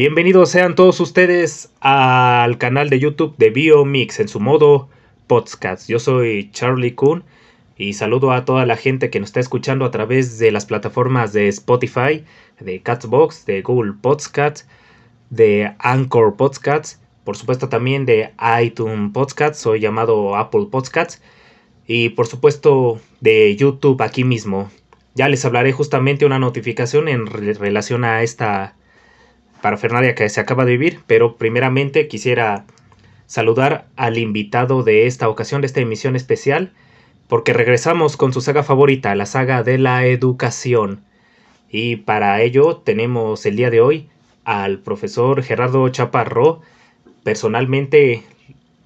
Bienvenidos sean todos ustedes al canal de YouTube de Biomix en su modo podcast. Yo soy Charlie Kuhn y saludo a toda la gente que nos está escuchando a través de las plataformas de Spotify, de Catsbox, de Google Podcasts, de Anchor Podcasts, por supuesto también de iTunes Podcasts, soy llamado Apple Podcasts y por supuesto de YouTube aquí mismo. Ya les hablaré justamente una notificación en relación a esta parafernalia que se acaba de vivir, pero primeramente quisiera saludar al invitado de esta ocasión, de esta emisión especial, porque regresamos con su saga favorita, la saga de la educación. Y para ello tenemos el día de hoy al profesor Gerardo Chaparro. Personalmente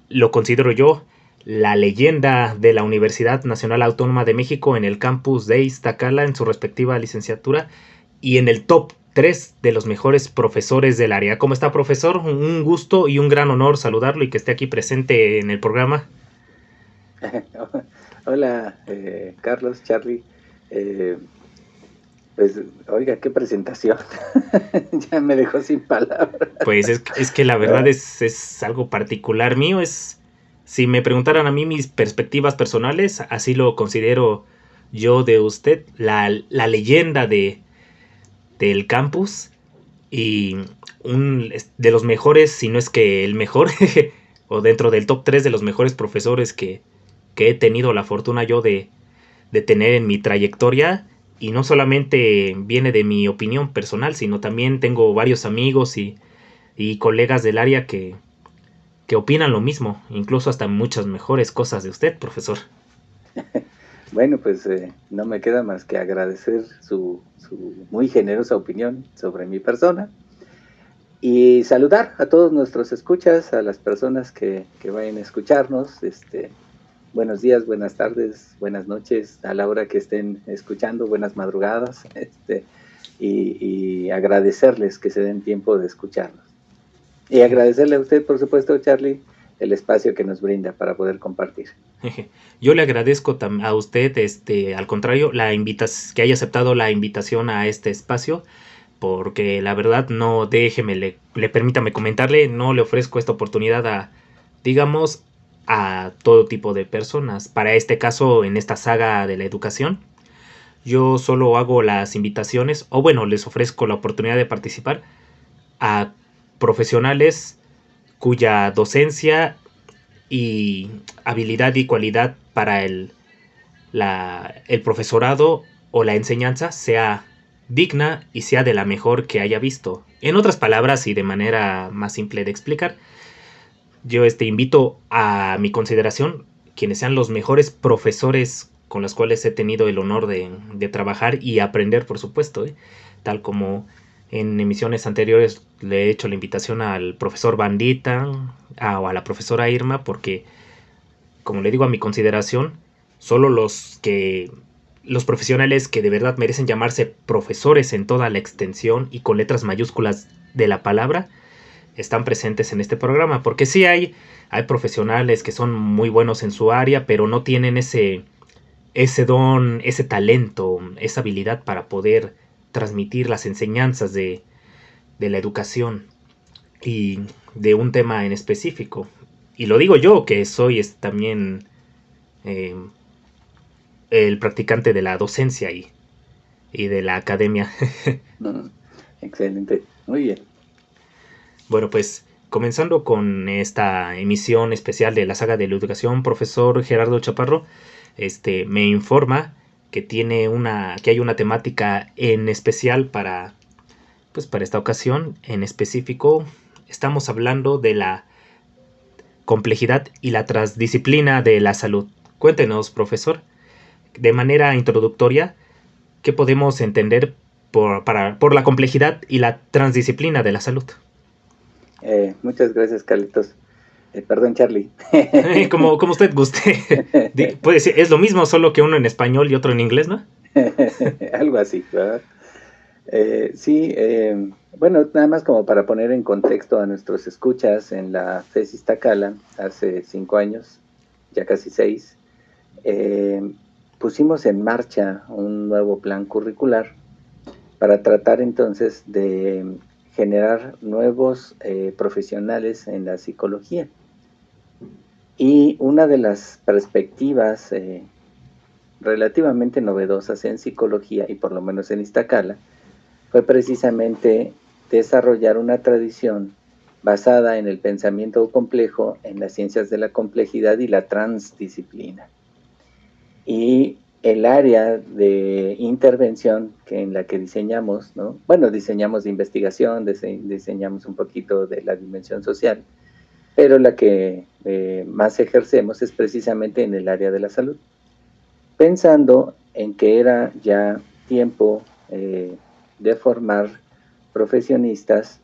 lo considero yo la leyenda de la Universidad Nacional Autónoma de México en el campus de Iztacala en su respectiva licenciatura y en el top tres de los mejores profesores del área. ¿Cómo está, profesor? Un gusto y un gran honor saludarlo y que esté aquí presente en el programa. Hola, eh, Carlos, Charlie. Eh, pues, oiga, qué presentación. ya me dejó sin palabras. Pues es, que la verdad es, es, algo particular mío. Es, si me preguntaran a mí mis perspectivas personales, así lo considero yo de usted, la, la leyenda de, del campus y un de los mejores, si no es que el mejor, o dentro del top 3 de los mejores profesores que, que he tenido la fortuna yo de, de, tener en mi trayectoria. Y no solamente viene de mi opinión personal, sino también tengo varios amigos y, y colegas del área que, que opinan lo mismo, incluso hasta muchas mejores cosas de usted, profesor. Bueno, pues eh, no me queda más que agradecer su, muy generosa opinión sobre mi persona y saludar a todos nuestros escuchas, a las personas que, vayan a escucharnos. Este, buenos días, buenas tardes, buenas noches, a la hora que estén escuchando, buenas madrugadas, este, y agradecerles que se den tiempo de escucharnos. Y agradecerle a usted, por supuesto, Charlie, el espacio que nos brinda para poder compartir. Yo le agradezco a usted, este, al contrario, la que haya aceptado la invitación a este espacio, porque la verdad no, déjeme, le, le permítame comentarle, no le ofrezco esta oportunidad a, digamos, a todo tipo de personas. Para este caso, en esta saga de la educación, yo solo hago las invitaciones, o bueno, les ofrezco la oportunidad de participar a profesionales cuya docencia y habilidad y cualidad para el, el profesorado o la enseñanza sea digna y sea de la mejor que haya visto. En otras palabras y de manera más simple de explicar, yo este, invito a mi consideración quienes sean los mejores profesores con los cuales he tenido el honor de, trabajar y aprender, por supuesto, ¿eh? tal como en emisiones anteriores le he hecho la invitación al profesor Bandita o a la profesora Irma porque, como le digo a mi consideración, solo los que los profesionales que de verdad merecen llamarse profesores en toda la extensión y con letras mayúsculas de la palabra están presentes en este programa. Porque sí hay hay profesionales que son muy buenos en su área pero no tienen ese ese don ese talento esa habilidad para poder transmitir las enseñanzas de, la educación y de un tema en específico. Y lo digo yo, que soy también eh, el practicante de la docencia y, y de la academia. Excelente, muy bien. Bueno, pues comenzando con esta emisión especial de la saga de la educación, profesor Gerardo Chaparro, este, me informa que tiene una que hay una temática en especial para pues para esta ocasión en específico estamos hablando de la complejidad y la transdisciplina de la salud. Cuéntenos, profesor, de manera introductoria, ¿qué podemos entender por, para, por la complejidad y la transdisciplina de la salud? Eh, muchas gracias, Carlitos. Eh, perdón, Charlie. como, como usted guste. Puede ser, es lo mismo, solo que uno en español y otro en inglés, ¿no? Algo así, ¿verdad? Eh, sí, eh, bueno, nada más como para poner en contexto a nuestros escuchas, en la tesis Tacala, hace cinco años, ya casi seis, pusimos en marcha un nuevo plan curricular para tratar entonces de generar nuevos eh, profesionales en la psicología. Y una de las perspectivas eh, relativamente novedosas en psicología, y por lo menos en Iztacala, fue precisamente desarrollar una tradición basada en el pensamiento complejo, en las ciencias de la complejidad y la transdisciplina. Y el área de intervención que en la que diseñamos, ¿no? Bueno, diseñamos investigación, diseñamos un poquito de la dimensión social, pero la que eh, más ejercemos es precisamente en el área de la salud, pensando en que era ya tiempo eh, de formar profesionistas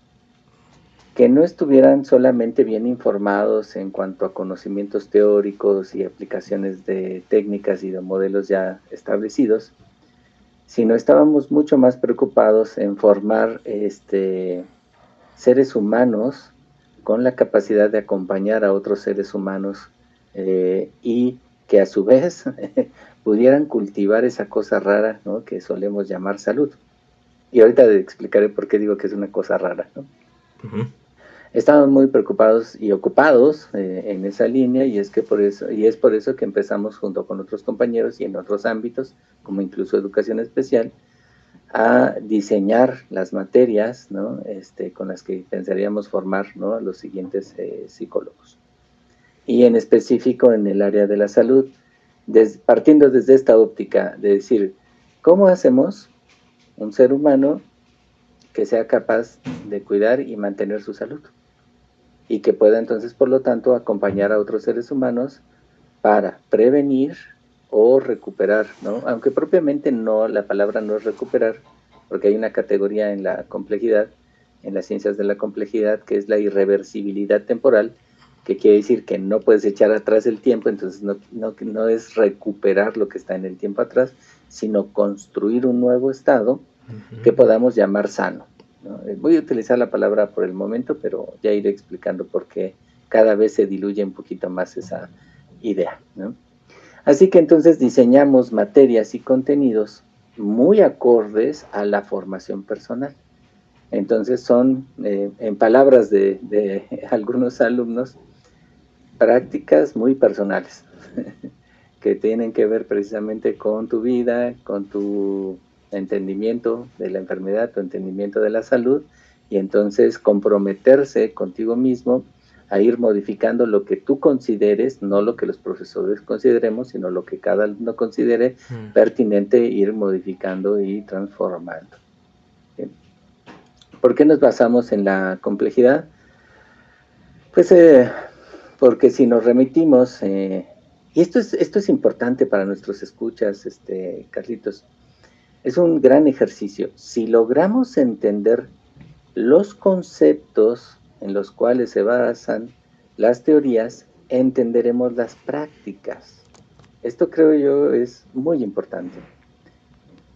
que no estuvieran solamente bien informados en cuanto a conocimientos teóricos y aplicaciones de técnicas y de modelos ya establecidos, sino estábamos mucho más preocupados en formar este, seres humanos con la capacidad de acompañar a otros seres humanos eh, y que a su vez pudieran cultivar esa cosa rara que solemos llamar salud. Y ahorita explicaré por qué digo que es una cosa rara. ¿no? Estamos muy preocupados y ocupados eh, en esa línea y es que por eso y es por eso que empezamos junto con otros compañeros y en otros ámbitos como incluso educación especial a diseñar las materias este, con las que pensaríamos formar a los siguientes eh, psicólogos y en específico en el área de la salud partiendo desde esta óptica de decir cómo hacemos un ser humano que sea capaz de cuidar y mantener su salud y que pueda entonces, por lo tanto, acompañar a otros seres humanos para prevenir o recuperar, ¿no? Aunque propiamente no, la palabra no es recuperar, porque hay una categoría en la complejidad, en las ciencias de la complejidad, que es la irreversibilidad temporal, que quiere decir que no puedes echar atrás el tiempo, entonces no, no, no es recuperar lo que está en el tiempo atrás, sino construir un nuevo estado que podamos llamar sano. Eh, voy a utilizar la palabra por el momento, pero ya iré explicando por qué cada vez se diluye un poquito más esa idea. Así que entonces diseñamos materias y contenidos muy acordes a la formación personal. Entonces son, eh, en palabras de, de, algunos alumnos, prácticas muy personales, que tienen que ver precisamente con tu vida, con tu entendimiento de la enfermedad, tu entendimiento de la salud, y entonces comprometerse contigo mismo a ir modificando lo que tú consideres, no lo que los profesores consideremos, sino lo que cada alumno considere mm. pertinente, ir modificando y transformando. ¿Por qué nos basamos en la complejidad? Pues eh, porque si nos remitimos, eh, y esto es, esto es importante para nuestros escuchas, este, Carlitos, es un gran ejercicio. Si logramos entender los conceptos en los cuales se basan las teorías, entenderemos las prácticas. Esto creo yo es muy importante.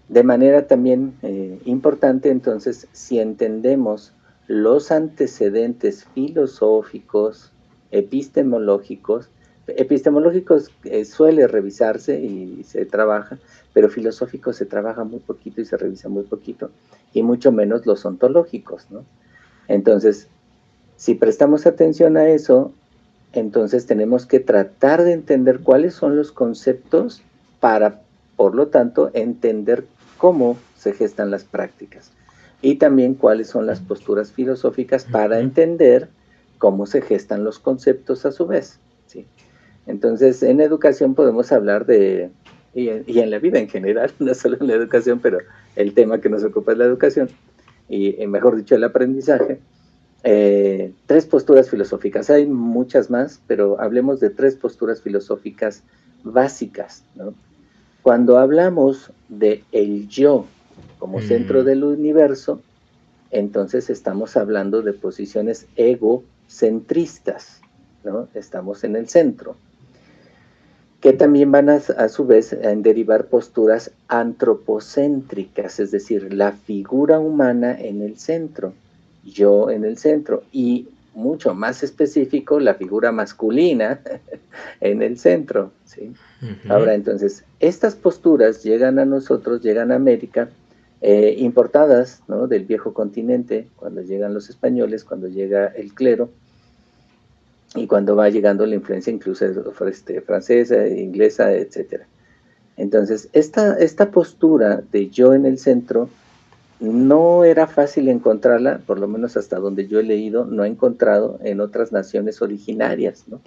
De manera también eh, importante entonces, si entendemos los antecedentes filosóficos, epistemológicos, epistemológicos eh, suele revisarse y se trabaja, pero filosófico se trabaja muy poquito y se revisa muy poquito, y mucho menos los ontológicos, ¿no? Entonces, si prestamos atención a eso, entonces tenemos que tratar de entender cuáles son los conceptos para, por lo tanto, entender cómo se gestan las prácticas y también cuáles son las posturas filosóficas para entender cómo se gestan los conceptos a su vez. Entonces, en educación podemos hablar de y en, la vida en general, no solo en la educación, pero el tema que nos ocupa es la educación, y, mejor dicho, el aprendizaje. Eh, tres posturas filosóficas, hay muchas más, pero hablemos de tres posturas filosóficas básicas. Cuando hablamos de el yo como centro del universo, entonces estamos hablando de posiciones egocentristas, ¿no? Estamos en el centro que también van a, su vez a derivar posturas antropocéntricas, es decir, la figura humana en el centro, yo en el centro, y mucho más específico, la figura masculina en el centro. ¿sí? Ahora, entonces, estas posturas llegan a nosotros, llegan a América, eh, importadas ¿no? del viejo continente, cuando llegan los españoles, cuando llega el clero, y cuando va llegando la influencia incluso este, francesa, inglesa, etc. Entonces, esta, esta postura de yo en el centro no era fácil encontrarla, por lo menos hasta donde yo he leído, no he encontrado en otras naciones originarias, ¿no?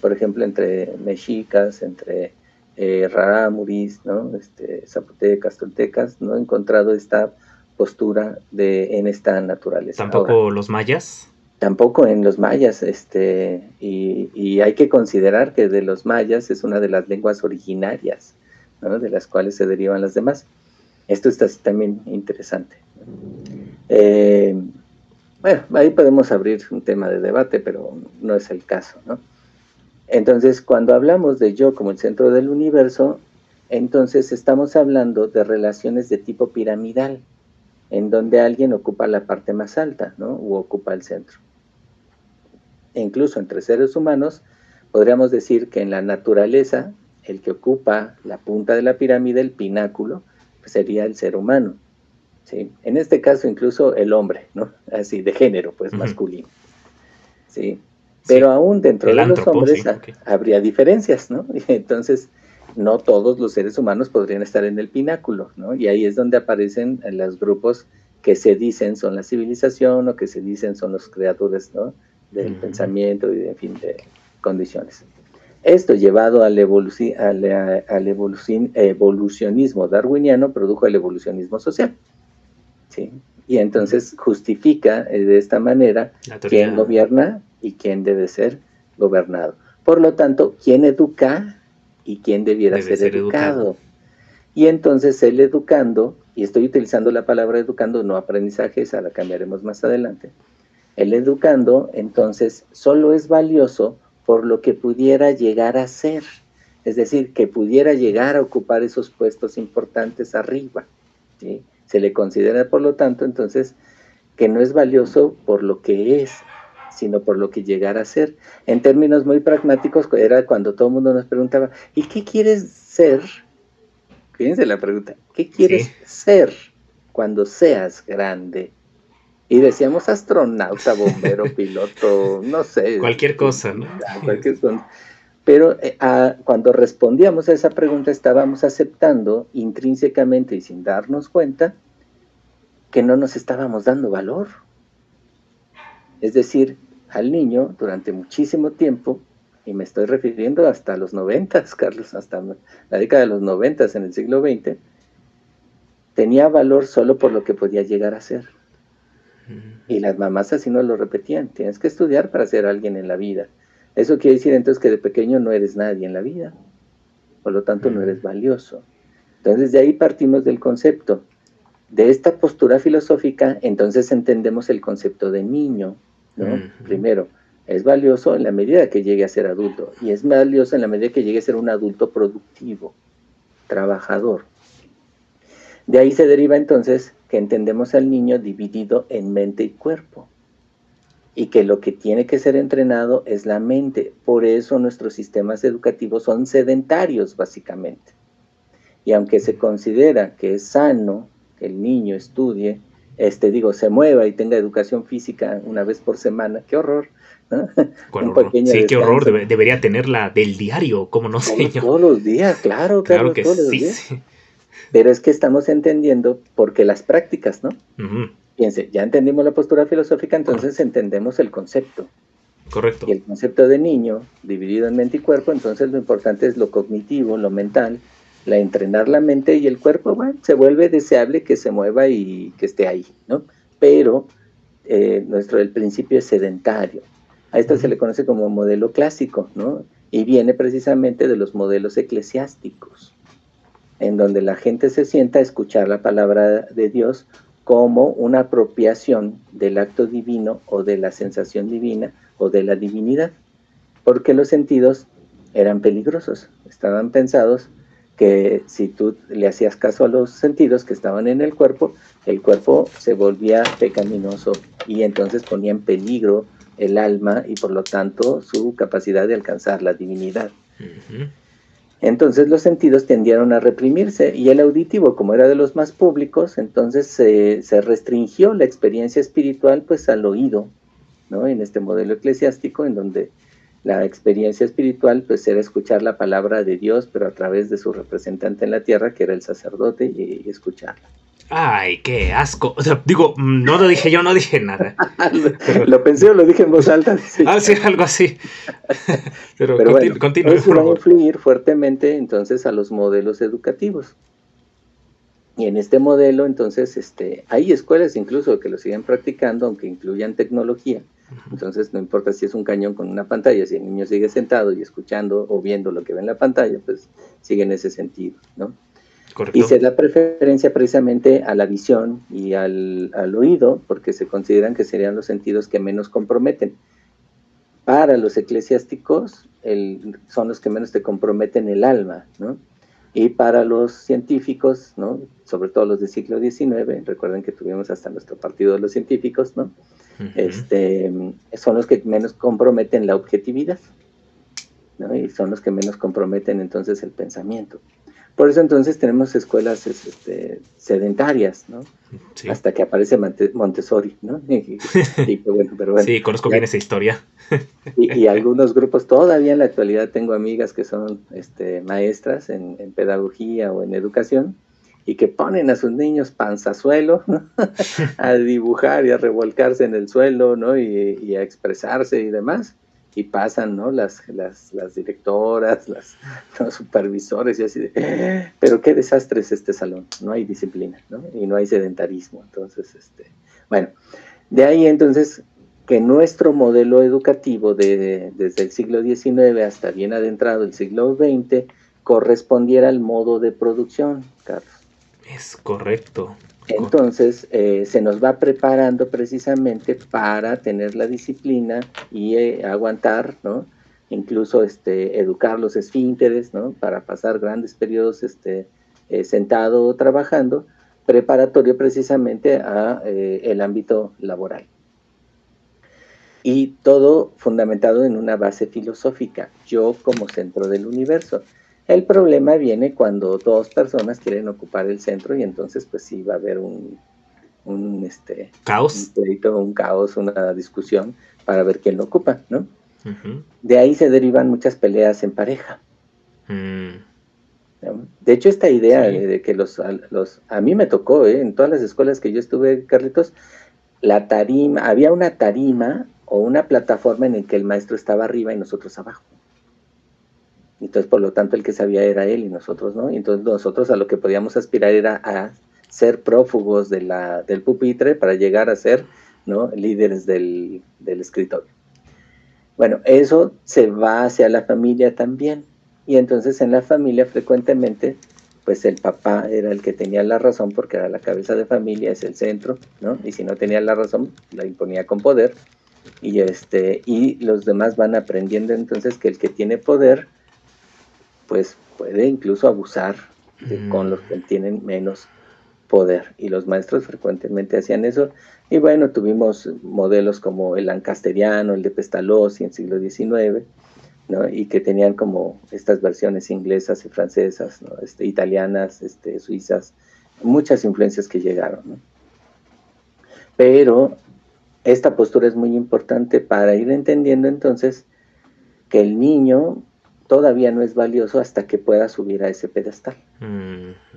Por ejemplo, entre mexicas, entre eh, rarámuris, ¿no? Este, zapotecas, toltecas, no he encontrado esta postura de, en esta naturaleza. ¿Tampoco los mayas? Tampoco en los mayas, este, y, hay que considerar que de los mayas es una de las lenguas originarias, ¿no? de las cuales se derivan las demás. Esto está también interesante. Eh, bueno, ahí podemos abrir un tema de debate, pero no es el caso, ¿no? Entonces, cuando hablamos de yo como el centro del universo, entonces estamos hablando de relaciones de tipo piramidal, en donde alguien ocupa la parte más alta, ¿no? O ocupa el centro e incluso entre seres humanos, podríamos decir que en la naturaleza, el que ocupa la punta de la pirámide, el pináculo, pues sería el ser humano. ¿sí? En este caso, incluso el hombre, ¿no? Así, de género, pues masculino. ¿sí? Pero aún dentro de los hombres habría diferencias, ¿no? Entonces, no todos los seres humanos podrían estar en el pináculo, ¿no? Y ahí es donde aparecen los grupos que se dicen son la civilización o que se dicen son los creadores, ¿no? Del pensamiento y de, en fin, de condiciones. Esto llevado al, al, evolucionismo darwiniano produjo el evolucionismo social. ¿sí? Y entonces justifica eh, de esta manera quién gobierna y quién debe ser gobernado. Por lo tanto, quién educa y quién debiera ser, educado. Y entonces el educando, y estoy utilizando la palabra educando, no aprendizaje, esa la cambiaremos más adelante, el educando, entonces, solo es valioso por lo que pudiera llegar a ser, es decir, que pudiera llegar a ocupar esos puestos importantes arriba. Se le considera, por lo tanto, entonces, que no es valioso por lo que es, sino por lo que llegara a ser. En términos muy pragmáticos, era cuando todo el mundo nos preguntaba, ¿y qué quieres ser? Fíjense la pregunta, ¿qué quieres ser cuando seas grande? Y decíamos astronauta, bombero, piloto, no sé. Cualquier cosa, ¿no? Cualquier cosa. Pero eh, cuando respondíamos a esa pregunta estábamos aceptando intrínsecamente y sin darnos cuenta que no nos estábamos dando valor. Es decir, al niño durante muchísimo tiempo, y me estoy refiriendo hasta los noventas, Carlos, hasta la década de los noventas en el siglo XX, tenía valor solo por lo que podía llegar a ser. Y las mamás así nos lo repetían, tienes que estudiar para ser alguien en la vida. Eso quiere decir entonces que de pequeño no eres nadie en la vida, por lo tanto no eres valioso. Entonces de ahí partimos del concepto. De esta postura filosófica, entonces entendemos el concepto de niño, ¿no? Primero, es valioso en la medida que llegue a ser adulto, y es valioso en la medida que llegue a ser un adulto productivo, trabajador. De ahí se deriva entonces que entendemos al niño dividido en mente y cuerpo y que lo que tiene que ser entrenado es la mente. Por eso nuestros sistemas educativos son sedentarios básicamente. Y aunque se considera que es sano que el niño estudie, este digo, se mueva y tenga educación física una vez por semana, qué horror. sí, qué horror, debería tenerla del diario, como no sé. Todos los días, claro, claro, que todos sí, los días. Pero es que estamos entendiendo porque las prácticas, ¿no? Fíjense, ya entendimos la postura filosófica, entonces entendemos el concepto. Correcto. Y el concepto de niño, dividido en mente y cuerpo, entonces lo importante es lo cognitivo, lo mental, la entrenar la mente y el cuerpo, bueno, se vuelve deseable que se mueva y que esté ahí, ¿no? Pero eh, nuestro, el principio es sedentario. A esto se le conoce como modelo clásico, ¿no? Y viene precisamente de los modelos eclesiásticos en donde la gente se sienta a escuchar la palabra de Dios como una apropiación del acto divino o de la sensación divina o de la divinidad, porque los sentidos eran peligrosos, estaban pensados que si tú le hacías caso a los sentidos que estaban en el cuerpo, el cuerpo se volvía pecaminoso y entonces ponía en peligro el alma y por lo tanto su capacidad de alcanzar la divinidad. Entonces los sentidos tendieron a reprimirse y el auditivo, como era de los más públicos, entonces se, restringió la experiencia espiritual pues al oído, ¿no? En este modelo eclesiástico en donde la experiencia espiritual pues era escuchar la palabra de Dios, pero a través de su representante en la tierra, que era el sacerdote, y, escucharla. Ay, qué asco. O sea, digo, no lo dije yo, no dije nada. lo, pensé o lo dije en voz alta. Ah, sí, algo así. Pero, continúe, eso va a influir fuertemente entonces a los modelos educativos. Y en este modelo, entonces, este, hay escuelas incluso que lo siguen practicando, aunque incluyan tecnología. Entonces, no importa si es un cañón con una pantalla, si el niño sigue sentado y escuchando o viendo lo que ve en la pantalla, pues sigue en ese sentido, ¿no? Y se da preferencia precisamente a la visión y al, oído, porque se consideran que serían los sentidos que menos comprometen. Para los eclesiásticos son los que menos te comprometen el alma, ¿no? Y para los científicos, ¿no? sobre todo los del siglo XIX, recuerden que tuvimos hasta nuestro partido de los científicos, ¿no? este, son los que menos comprometen la objetividad, ¿no? y son los que menos comprometen entonces el pensamiento. Por eso entonces tenemos escuelas este, sedentarias, ¿no? Hasta que aparece Montessori, ¿no? sí, conozco bien esa historia. y, algunos grupos, todavía en la actualidad tengo amigas que son este, maestras en, pedagogía o en educación y que ponen a sus niños panzazuelo ¿no? a dibujar y a revolcarse en el suelo, ¿no? y a expresarse y demás y pasan, ¿no? Las, las, las directoras, las, los supervisores y así de, pero qué desastre es este salón, no hay disciplina, ¿no? Y no hay sedentarismo, entonces, este, bueno, de ahí entonces que nuestro modelo educativo de, desde el siglo XIX hasta bien adentrado el siglo XX correspondiera al modo de producción, Carlos. Es correcto. Entonces, eh, se nos va preparando precisamente para tener la disciplina y eh, aguantar. Incluso este, educar los esfínteres, ¿no? Para pasar grandes periodos este, eh, sentado o trabajando, preparatorio precisamente a el ámbito laboral. Y todo fundamentado en una base filosófica, yo como centro del universo. El problema viene cuando dos personas quieren ocupar el centro y entonces pues sí va a haber un, este caos, un, caos, una discusión para ver quién lo ocupa, ¿no? De ahí se derivan muchas peleas en pareja. Mm. De hecho, esta idea de, que los, los, a mí me tocó, ¿eh? en todas las escuelas que yo estuve, Carlitos, la tarima, había una tarima o una plataforma en la que el maestro estaba arriba y nosotros abajo. Entonces, por lo tanto, el que sabía era él y nosotros no. Entonces nosotros a lo que podíamos aspirar era a ser prófugos de la, del pupitre para llegar a ser ¿no? líderes del, del escritorio. Bueno, eso se va hacia la familia también. Y entonces en la familia frecuentemente, pues el papá era el que tenía la razón porque era la cabeza de familia, es el centro, ¿no? Y si no tenía la razón, la imponía con poder. Y, este, y los demás van aprendiendo entonces que el que tiene poder pues puede incluso abusar con los que mm. tienen menos poder. Y los maestros frecuentemente hacían eso. Y bueno, tuvimos modelos como el lancasteriano, el de Pestalozzi en siglo XIX, ¿no? y que tenían como estas versiones inglesas y francesas, ¿no? este, italianas, este, suizas, muchas influencias que llegaron. ¿no? Pero esta postura es muy importante para ir entendiendo entonces que el niño todavía no es valioso hasta que pueda subir a ese pedestal.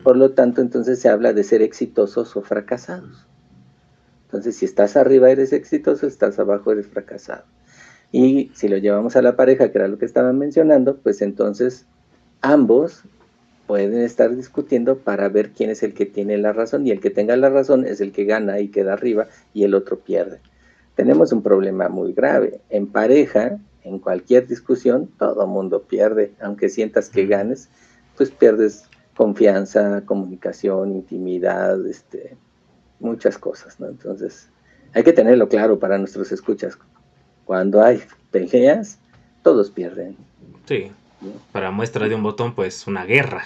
Por lo tanto, entonces se habla de ser exitosos o fracasados. Entonces, si estás arriba eres exitoso, estás abajo eres fracasado. Y si lo llevamos a la pareja, que era lo que estaban mencionando, pues entonces ambos pueden estar discutiendo para ver quién es el que tiene la razón y el que tenga la razón es el que gana y queda arriba y el otro pierde. Tenemos un problema muy grave. En pareja, en cualquier discusión, todo mundo pierde, aunque sientas que ganes, pues pierdes confianza, comunicación, intimidad, este, muchas cosas, ¿no? Entonces, hay que tenerlo claro para nuestros escuchas. Cuando hay peleas, todos pierden. Sí. Para muestra de un botón, pues una guerra.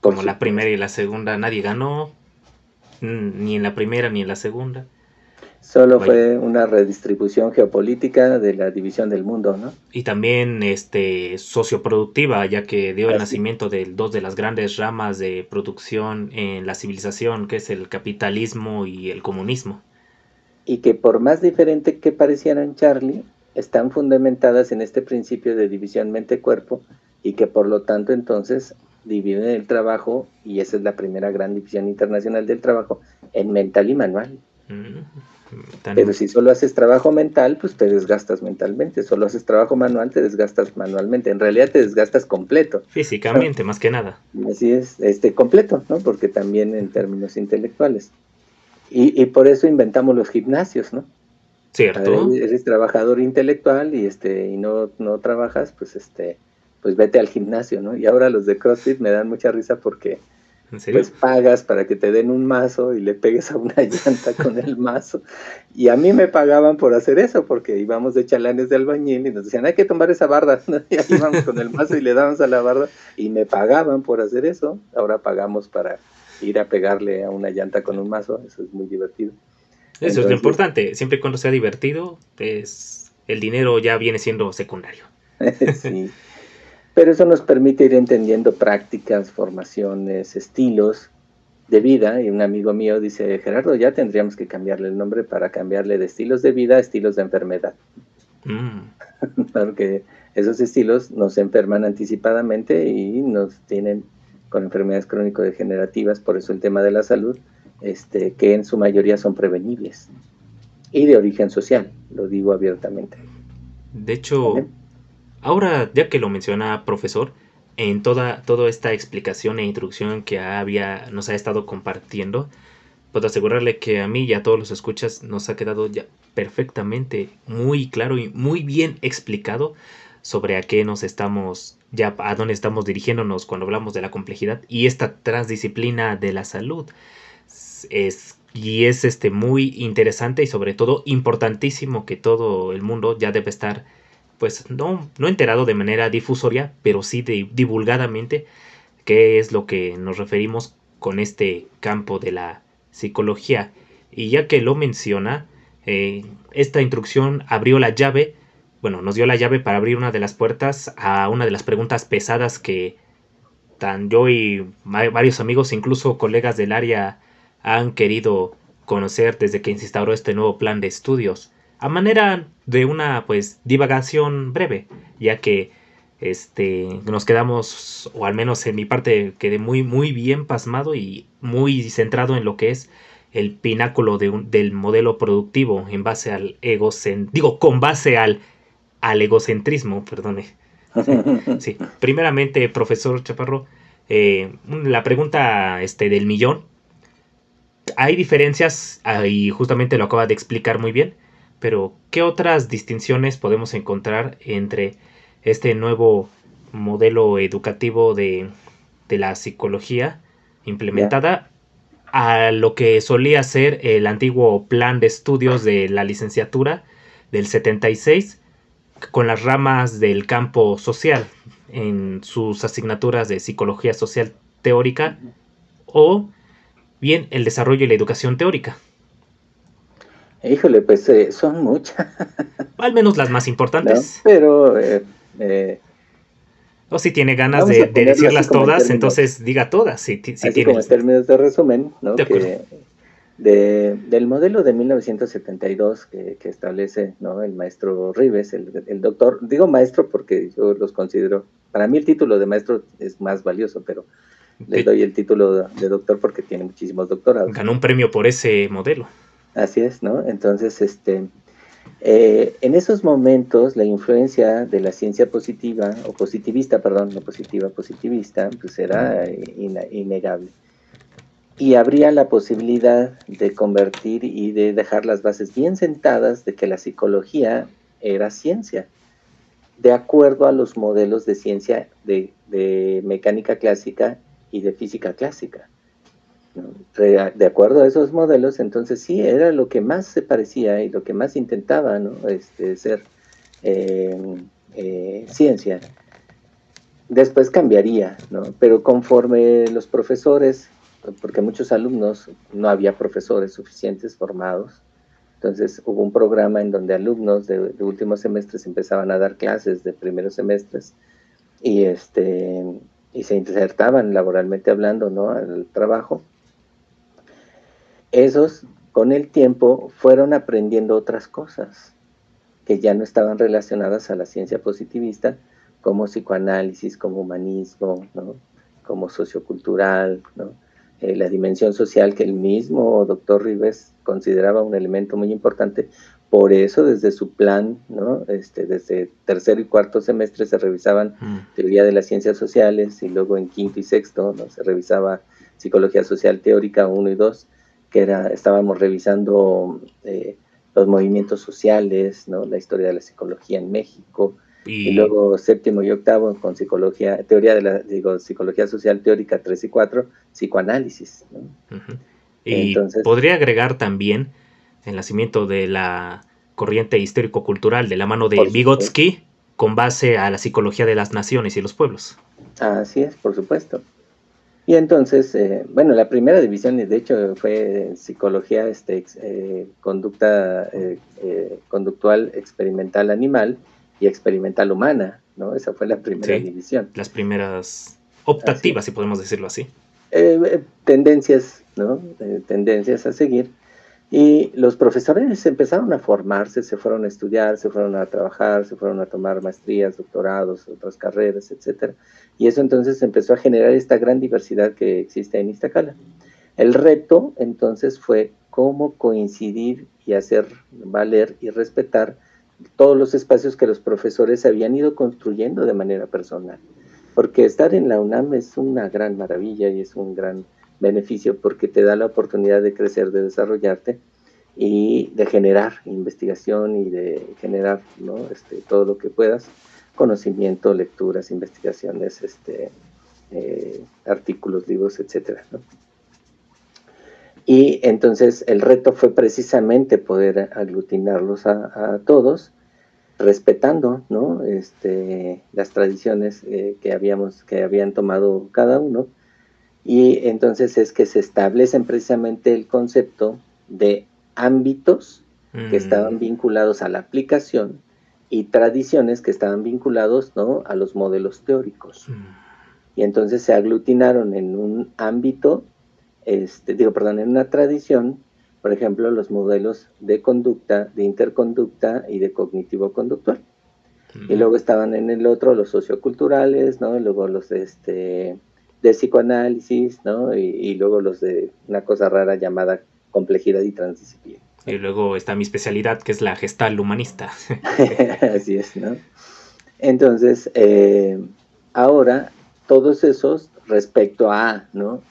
Como la primera y la segunda, nadie ganó, ni en la primera ni en la segunda. Solo fue una redistribución geopolítica de la división del mundo, ¿no? Y también este socioproductiva, ya que dio el nacimiento de dos de las grandes ramas de producción en la civilización, que es el capitalismo y el comunismo. Y que por más diferente que parecieran Charlie, están fundamentadas en este principio de división mente-cuerpo y que por lo tanto entonces dividen el trabajo, y esa es la primera gran división internacional del trabajo, en mental y manual. Mm. Pero si solo haces trabajo mental, pues te desgastas mentalmente. Solo haces trabajo manual, te desgastas manualmente. En realidad te desgastas completo. Físicamente, más que nada. Así es, este completo, ¿no? Porque también en términos intelectuales. Y, y por eso inventamos los gimnasios, ¿no? Cierto. eres trabajador intelectual y este y no, no trabajas, pues este pues vete al gimnasio, ¿no? Y ahora los de CrossFit me dan mucha risa porque pues pagas para que te den un mazo y le pegues a una llanta con el mazo. Y a mí me pagaban por hacer eso, porque íbamos de chalanes de albañil y nos decían, hay que tomar esa barda. Y ahí íbamos con el mazo y le dábamos a la barda y me pagaban por hacer eso. Ahora pagamos para ir a pegarle a una llanta con un mazo. Eso es muy divertido. Eso es lo importante. Siempre cuando sea divertido, pues el dinero ya viene siendo secundario. sí. Pero eso nos permite ir entendiendo prácticas, formaciones, estilos de vida. Y un amigo mío dice, Gerardo, ya tendríamos que cambiarle el nombre para cambiarle de estilos de vida a estilos de enfermedad. Mm. Porque esos estilos nos enferman anticipadamente y nos tienen con enfermedades crónico-degenerativas, por eso el tema de la salud, este, que en su mayoría son prevenibles y de origen social, lo digo abiertamente. De hecho, Ahora, ya que lo menciona profesor, en toda, toda esta explicación e introducción que había, nos ha estado compartiendo, puedo asegurarle que a mí y a todos los escuchas nos ha quedado ya perfectamente muy claro y muy bien explicado sobre a qué nos estamos, ya a dónde estamos dirigiéndonos cuando hablamos de la complejidad y esta transdisciplina de la salud. Es, y es este muy interesante y sobre todo importantísimo que todo el mundo ya debe estar pues no, no enterado de manera difusoria, pero sí divulgadamente, qué es lo que nos referimos con este campo de la psicología. Y ya que lo menciona, eh, esta instrucción abrió la llave, bueno, nos dio la llave para abrir una de las puertas a una de las preguntas pesadas que tan yo y varios amigos, incluso colegas del área, han querido conocer desde que se instauró este nuevo plan de estudios a manera de una pues divagación breve, ya que este nos quedamos o al menos en mi parte quedé muy muy bien pasmado y muy centrado en lo que es el pináculo de del modelo productivo en base al egocentrismo, digo con base al al egocentrismo, perdone. Sí, primeramente, profesor Chaparro, eh, la pregunta este, del millón. Hay diferencias, y justamente lo acaba de explicar muy bien, pero, ¿qué otras distinciones podemos encontrar entre este nuevo modelo educativo de, la psicología implementada a lo que solía ser el antiguo plan de estudios de la licenciatura del 76 con las ramas del campo social en sus asignaturas de psicología social teórica o bien el desarrollo y la educación teórica. Híjole, pues eh, son muchas. Al menos las más importantes. Pero... Eh, eh, o si tiene ganas de, decirlas todas, entonces diga todas. Si, si así como en términos de resumen, ¿no? que, del modelo de 1972 que, que, establece ¿no? el maestro Rives, el, el, doctor, digo maestro porque yo los considero, para mí el título de maestro es más valioso, pero le doy el título de doctor porque tiene muchísimos doctorados. Ganó un premio por ese modelo. Así es, ¿no? Entonces, este, eh, en esos momentos la influencia de la ciencia positiva, o positivista, perdón, no positiva, positivista, pues era innegable. Y habría la posibilidad de convertir y de dejar las bases bien sentadas de que la psicología era ciencia, de acuerdo a los modelos de ciencia de mecánica clásica y de física clásica de acuerdo a esos modelos, entonces sí, era lo que más se parecía y lo que más intentaba ¿no? este, ser em, eh, ciencia. Después cambiaría, ¿no? pero conforme los profesores, porque muchos alumnos no había profesores suficientes formados, Entonces hubo un programa en donde alumnos de, últimos semestres empezaban a dar clases de primeros semestres y, este, y se insertaban laboralmente hablando ¿no? al trabajo. Esos con el tiempo fueron aprendiendo otras cosas que ya no estaban relacionadas a la ciencia positivista, como psicoanálisis, como humanismo, como sociocultural, ¿no? Eh, la dimensión social que el mismo doctor Rives consideraba un elemento muy importante. Por eso desde su plan, ¿no? este, desde tercero y cuarto semestre se revisaban mm. teoría de las ciencias sociales y luego en quinto y sexto ¿no? se revisaba psicología social teórica 1 y 2, que era, estábamos revisando eh, los movimientos sociales, ¿no? la historia de la psicología en México, y, luego séptimo y octavo con psicología, teoría de la, digo, psicología social teórica 3 y 4, psicoanálisis. Y podría agregar también el nacimiento de la corriente histórico-cultural de la mano de Vygotsky con base a la psicología de las naciones y los pueblos. Así es, por supuesto. Y entonces, eh, bueno, la primera división, de hecho, fue psicología, este, eh, conducta eh, conductual experimental animal, y experimental humana, ¿no? Esa fue la primera división. Las primeras optativas, si podemos decirlo así. Eh, eh, tendencias, ¿no? Eh, tendencias a seguir. Y los profesores empezaron a formarse, se fueron a estudiar, se fueron a trabajar, se fueron a tomar maestrías, doctorados, otras carreras, etc. Y eso entonces empezó a generar esta gran diversidad que existe en Iztacala. El reto entonces fue cómo coincidir y hacer valer y respetar todos los espacios que los profesores habían ido construyendo de manera personal. Porque estar en la UNAM es una gran maravilla y es un gran beneficio porque te da la oportunidad de crecer, de desarrollarte y de generar investigación y de generar este, todo lo que puedas, conocimiento, lecturas, investigaciones, este, eh, artículos, libros, etc. Y entonces el reto fue precisamente poder aglutinarlos a, todos, respetando este, las tradiciones eh, que, habíamos, que habían tomado cada uno. Y entonces es que se establecen precisamente el concepto de ámbitos que estaban mm. vinculados a la aplicación y tradiciones que estaban vinculados ¿no? a los modelos teóricos. Mm. Y entonces se aglutinaron en un ámbito este, digo, perdón, en una tradición, por ejemplo, los modelos de conducta, de interconducta y de cognitivo-conductual. Y luego estaban en el otro los socioculturales, ¿no? Y luego los este, de psicoanálisis, ¿no? Y, luego los de una cosa rara llamada complejidad y transdisciplina. Y luego está mi especialidad, que es la gestal humanista. Así es, ¿no? Entonces, eh, ahora, todos esos respecto a, ¿no?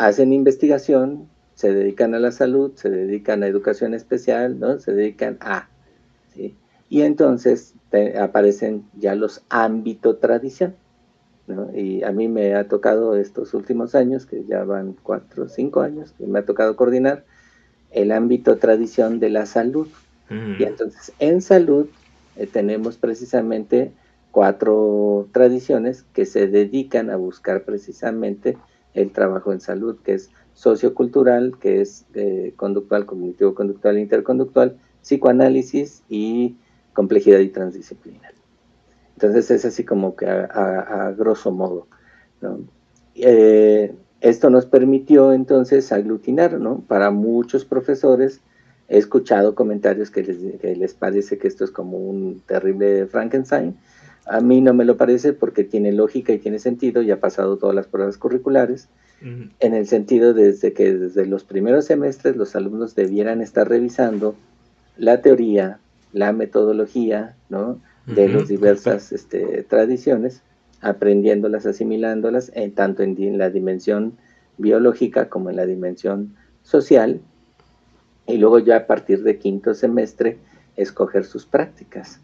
hacen investigación, se dedican a la salud, se dedican a educación especial, ¿no? Se dedican a, ¿sí? Y entonces aparecen ya los ámbito tradición, ¿no? Y a mí me ha tocado estos últimos años, que ya van cuatro o cinco años, que me ha tocado coordinar el ámbito tradición de la salud. Y entonces en salud eh, tenemos precisamente cuatro tradiciones que se dedican a buscar precisamente el trabajo en salud, que es sociocultural, que es eh, conductual, cognitivo-conductual, interconductual, psicoanálisis y complejidad y transdisciplina. Entonces es así como que a, grosso modo. Eh, esto nos permitió entonces aglutinar, ¿no? Para muchos profesores he escuchado comentarios que les, que les parece que esto es como un terrible Frankenstein, a mí no me lo parece porque tiene lógica y tiene sentido y ha pasado todas las pruebas curriculares, en el sentido desde que desde los primeros semestres los alumnos debieran estar revisando la teoría, la metodología ¿no? De las diversas este, tradiciones, aprendiéndolas, asimilándolas, en, tanto en, la dimensión biológica como en la dimensión social, y luego ya a partir de quinto semestre escoger sus prácticas.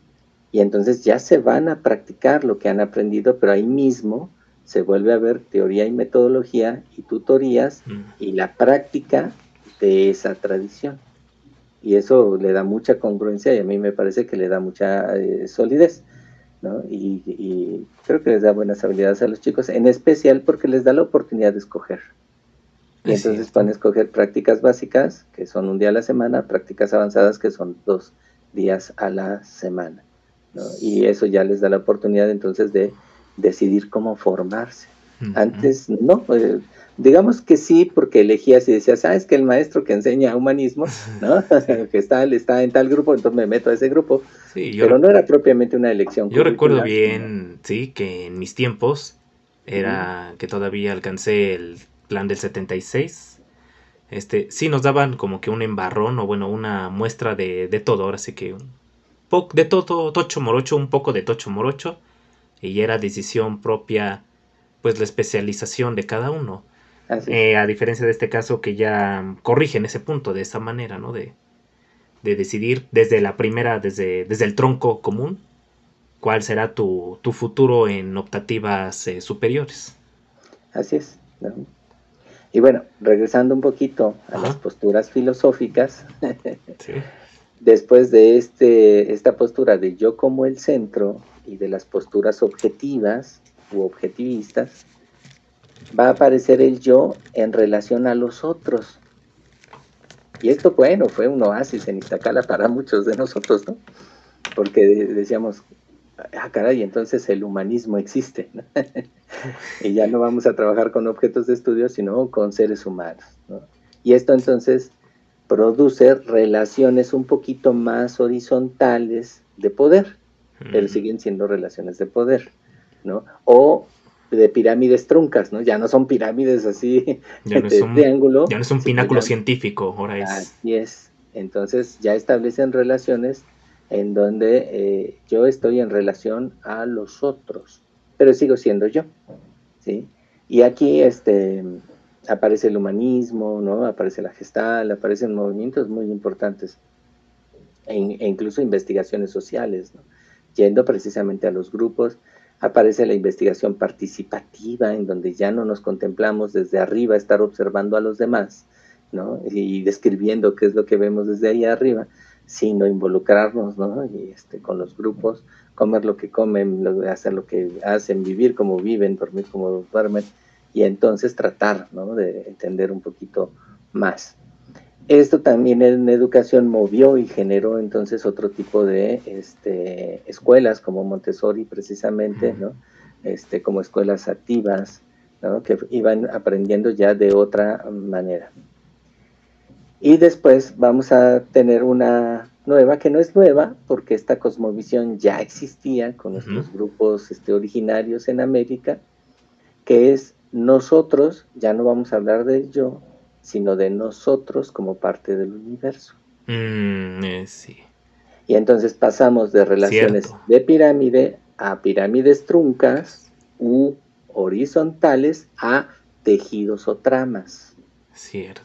Y entonces ya se van a practicar lo que han aprendido, pero ahí mismo se vuelve a ver teoría y metodología y tutorías y la práctica de esa tradición. Y eso le da mucha congruencia y a mí me parece que le da mucha eh, solidez. ¿no? Y, creo que les da buenas habilidades a los chicos, en especial porque les da la oportunidad de escoger. Y entonces van a escoger prácticas básicas, que son un día a la semana, prácticas avanzadas, que son dos días a la semana. Y eso ya les da la oportunidad entonces de decidir cómo formarse. Antes no, eh, digamos que sí, porque elegías y decías, ah, es que el maestro que enseña humanismo, ¿no? que está, está en tal grupo, entonces me meto a ese grupo. pero no era propiamente una elección. Yo recuerdo bien, sí, que en mis tiempos era que todavía alcancé el plan del 76. Este, sí nos daban como que un embarrón o bueno, una muestra de, de todo, ahora sí que un poco de todo, tocho morocho, un poco de tocho morocho, y era decisión propia, pues la especialización de cada uno. Eh, a diferencia de este caso que ya corrigen ese punto de esa manera, ¿no? De, de decidir desde la primera, desde, desde el tronco común, cuál será tu, tu futuro en optativas eh, superiores. Así es. Y bueno, regresando un poquito a las posturas filosóficas, después de este, esta postura de yo como el centro y de las posturas objetivas u objetivistas, va a aparecer el yo en relación a los otros. Y esto, bueno, fue un oasis en Iztacala para muchos de nosotros, ¿no? Porque decíamos, ah, caray, entonces el humanismo existe, ¿no? y ya no vamos a trabajar con objetos de estudio, sino con seres humanos, ¿no? Y esto entonces produce relaciones un poquito más horizontales de poder, pero siguen siendo relaciones de poder, ¿no? O de pirámides truncas, ¿no? Ya no son pirámides así de triángulo. Ya no es un pináculo científico, ahora es. Así es. Entonces ya establecen relaciones en donde eh, yo estoy en relación a los otros, pero sigo siendo yo, ¿sí? Y aquí este, aparece el humanismo, ¿no? Aparece la gestal, aparecen movimientos muy importantes e, e incluso investigaciones sociales, ¿no? Yendo precisamente a los grupos, aparece la investigación participativa, en donde ya no nos contemplamos desde arriba, estar observando a los demás, ¿no? Y describiendo qué es lo que vemos desde ahí arriba, sino involucrarnos, ¿no? Y este, con los grupos, comer lo que comen, hacer lo que hacen, vivir como viven, dormir como duermen, y entonces tratar, ¿no? De entender un poquito más. Esto también en educación movió y generó entonces otro tipo de este, escuelas como Montessori precisamente, ¿no? Este, como escuelas activas, ¿no? que iban aprendiendo ya de otra manera. Y después vamos a tener una nueva, que no es nueva, porque esta cosmovisión ya existía con nuestros grupos este, originarios en América, que es nosotros, ya no vamos a hablar del yo, sino de nosotros como parte del universo. Mm, eh, sí. Y entonces pasamos de relaciones de pirámide a pirámides truncas u horizontales a tejidos o tramas. Cierto.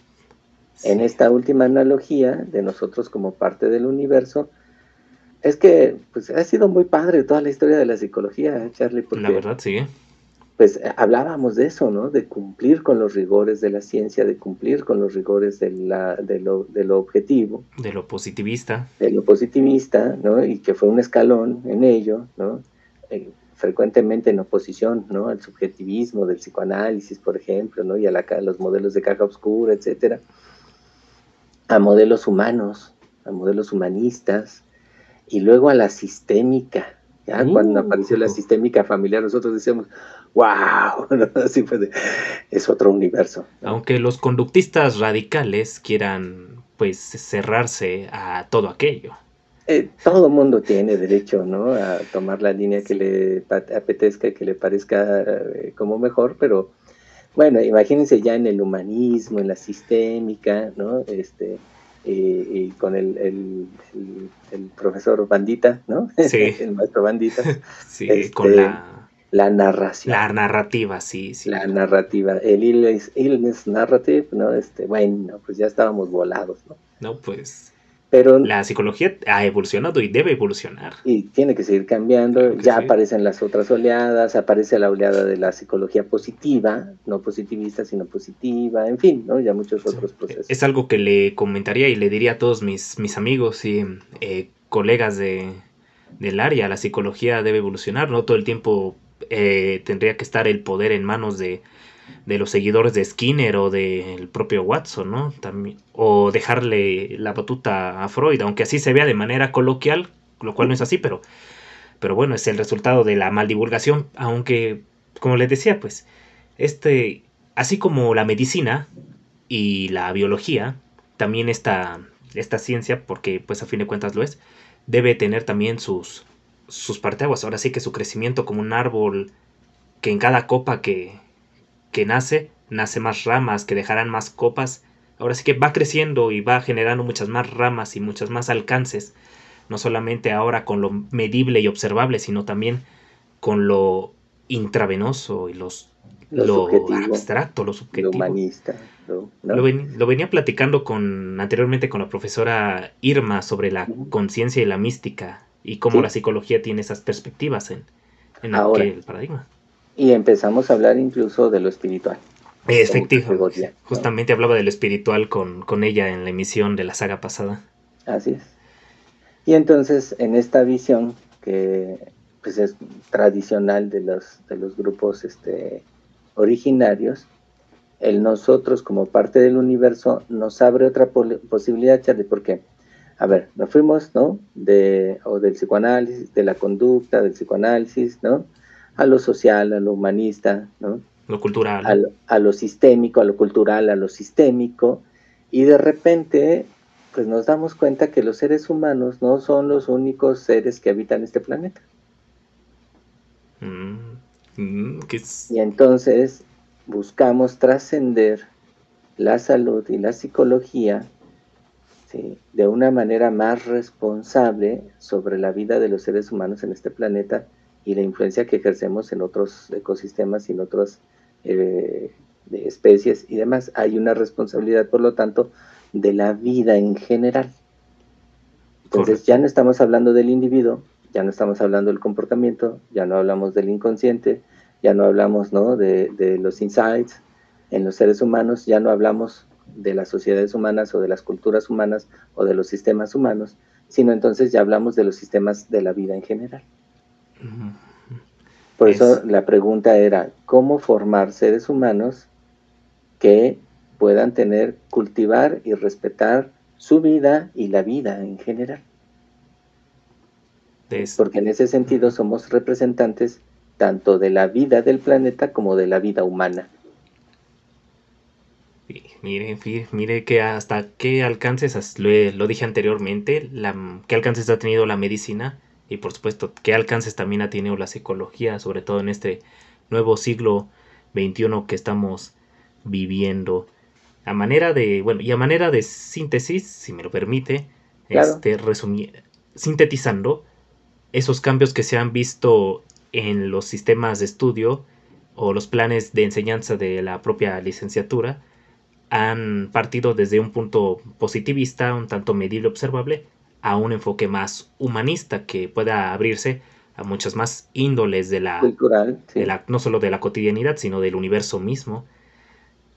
En esta última analogía de nosotros como parte del universo, es que pues, ha sido muy padre toda la historia de la psicología, ¿eh, Charlie. Porque, la verdad, sí pues eh, hablábamos de eso, ¿no? De cumplir con los rigores de la ciencia, de cumplir con los rigores de, la, de, lo, de lo objetivo. De lo positivista. De lo positivista, ¿no? Y que fue un escalón en ello, ¿no? Eh, frecuentemente en oposición, ¿no? Al subjetivismo del psicoanálisis, por ejemplo, ¿no? Y a, la, los modelos de caja oscura, etcétera. A modelos humanos, a modelos humanistas, y luego a la sistémica, ya cuando uh. apareció la sistémica familiar, nosotros decíamos, wow, es otro universo. Aunque los conductistas radicales quieran pues cerrarse a todo aquello. Eh, todo mundo tiene derecho, ¿no? A tomar la línea que le apetezca y que le parezca eh, como mejor, pero bueno, imagínense ya en el humanismo, en la sistémica, ¿no? Este, y con el, el, profesor Bandita, ¿no? Sí. el maestro Bandita. Sí, con este, la la narración. La narrativa, sí, sí. La narrativa, el illness, narrative, ¿no? Este, bueno, pues ya estábamos volados, ¿no? No, pues. Pero la psicología ha evolucionado y debe evolucionar. Y tiene que seguir cambiando. ya aparecen las otras oleadas, aparece la oleada de la psicología positiva, no positivista, sino positiva, en fin, ¿no? Ya muchos otros procesos. Es algo que le comentaría y le diría a todos mis, mis amigos y eh, colegas de, del área. La psicología debe evolucionar, no todo el tiempo eh, tendría que estar el poder en manos de, de los seguidores de Skinner o del propio Watson, ¿no? También, o dejarle la batuta a Freud, aunque así se vea de manera coloquial, lo cual no es así, pero, pero bueno, es el resultado de la maldivulgación, aunque, como les decía, pues, este, así como la medicina y la biología, también esta, esta ciencia, porque pues a fin de cuentas lo es, debe tener también sus, sus parteaguas. Ahora sí que su crecimiento como un árbol que en cada copa que, que nace, nace más ramas que dejarán más copas. Ahora sí que va creciendo y va generando muchas más ramas y muchos más alcances. No solamente ahora con lo medible y observable, sino también con lo intravenoso y los, lo, abstracto, lo subjetivo. Lo humanista. Lo, venía platicando con anteriormente con la profesora Irma sobre la conciencia y la mística y cómo la psicología tiene esas perspectivas en, en aquel paradigma. Y empezamos a hablar incluso de lo espiritual. Efectivamente. Justamente hablaba de lo espiritual con, con ella en la emisión de la saga pasada. Así es. Y entonces, en esta visión, que pues es tradicional de los, de los grupos este, originarios, el nosotros como parte del universo nos abre otra posibilidad, Charlie, porque, a ver, nos fuimos, ¿no? De, o del psicoanálisis, de la conducta, del psicoanálisis, ¿no? A lo social, a lo humanista, ¿no? Lo cultural. A lo, sistémico, a lo cultural, a lo sistémico, y de repente, pues nos damos cuenta que los seres humanos no son los únicos seres que habitan este planeta. Mm, mm, y entonces buscamos trascender la salud y la psicología de una manera más responsable sobre la vida de los seres humanos en este planeta y la influencia que ejercemos en otros ecosistemas y en otras eh, especies y demás. Hay una responsabilidad, por lo tanto, de la vida en general. Entonces ya no estamos hablando del individuo, ya no estamos hablando del comportamiento, ya no hablamos del inconsciente, ya no hablamos ¿no? De, de, los insights en los seres humanos, ya no hablamos de las sociedades humanas o de las culturas humanas o de los sistemas humanos, sino entonces ya hablamos de los sistemas de la vida en general. Por eso la pregunta era, ¿cómo formar seres humanos que puedan tener, cultivar y respetar su vida y la vida en general? Porque en ese sentido somos representantes tanto de la vida del planeta como de la vida humana. Mire, mire que hasta qué alcances, lo, dije anteriormente, qué alcances ha tenido la medicina y por supuesto qué alcances también ha tenido la psicología, sobre todo en este nuevo siglo XXI que estamos viviendo. A manera de, bueno, y a manera de síntesis, si me lo permite, este, resumir, sintetizando esos cambios que se han visto en los sistemas de estudio o los planes de enseñanza de la propia licenciatura han partido desde un punto positivista, un tanto medible observable, a un enfoque más humanista que pueda abrirse a muchas más índoles de la, no solo de la cotidianidad, sino del universo mismo.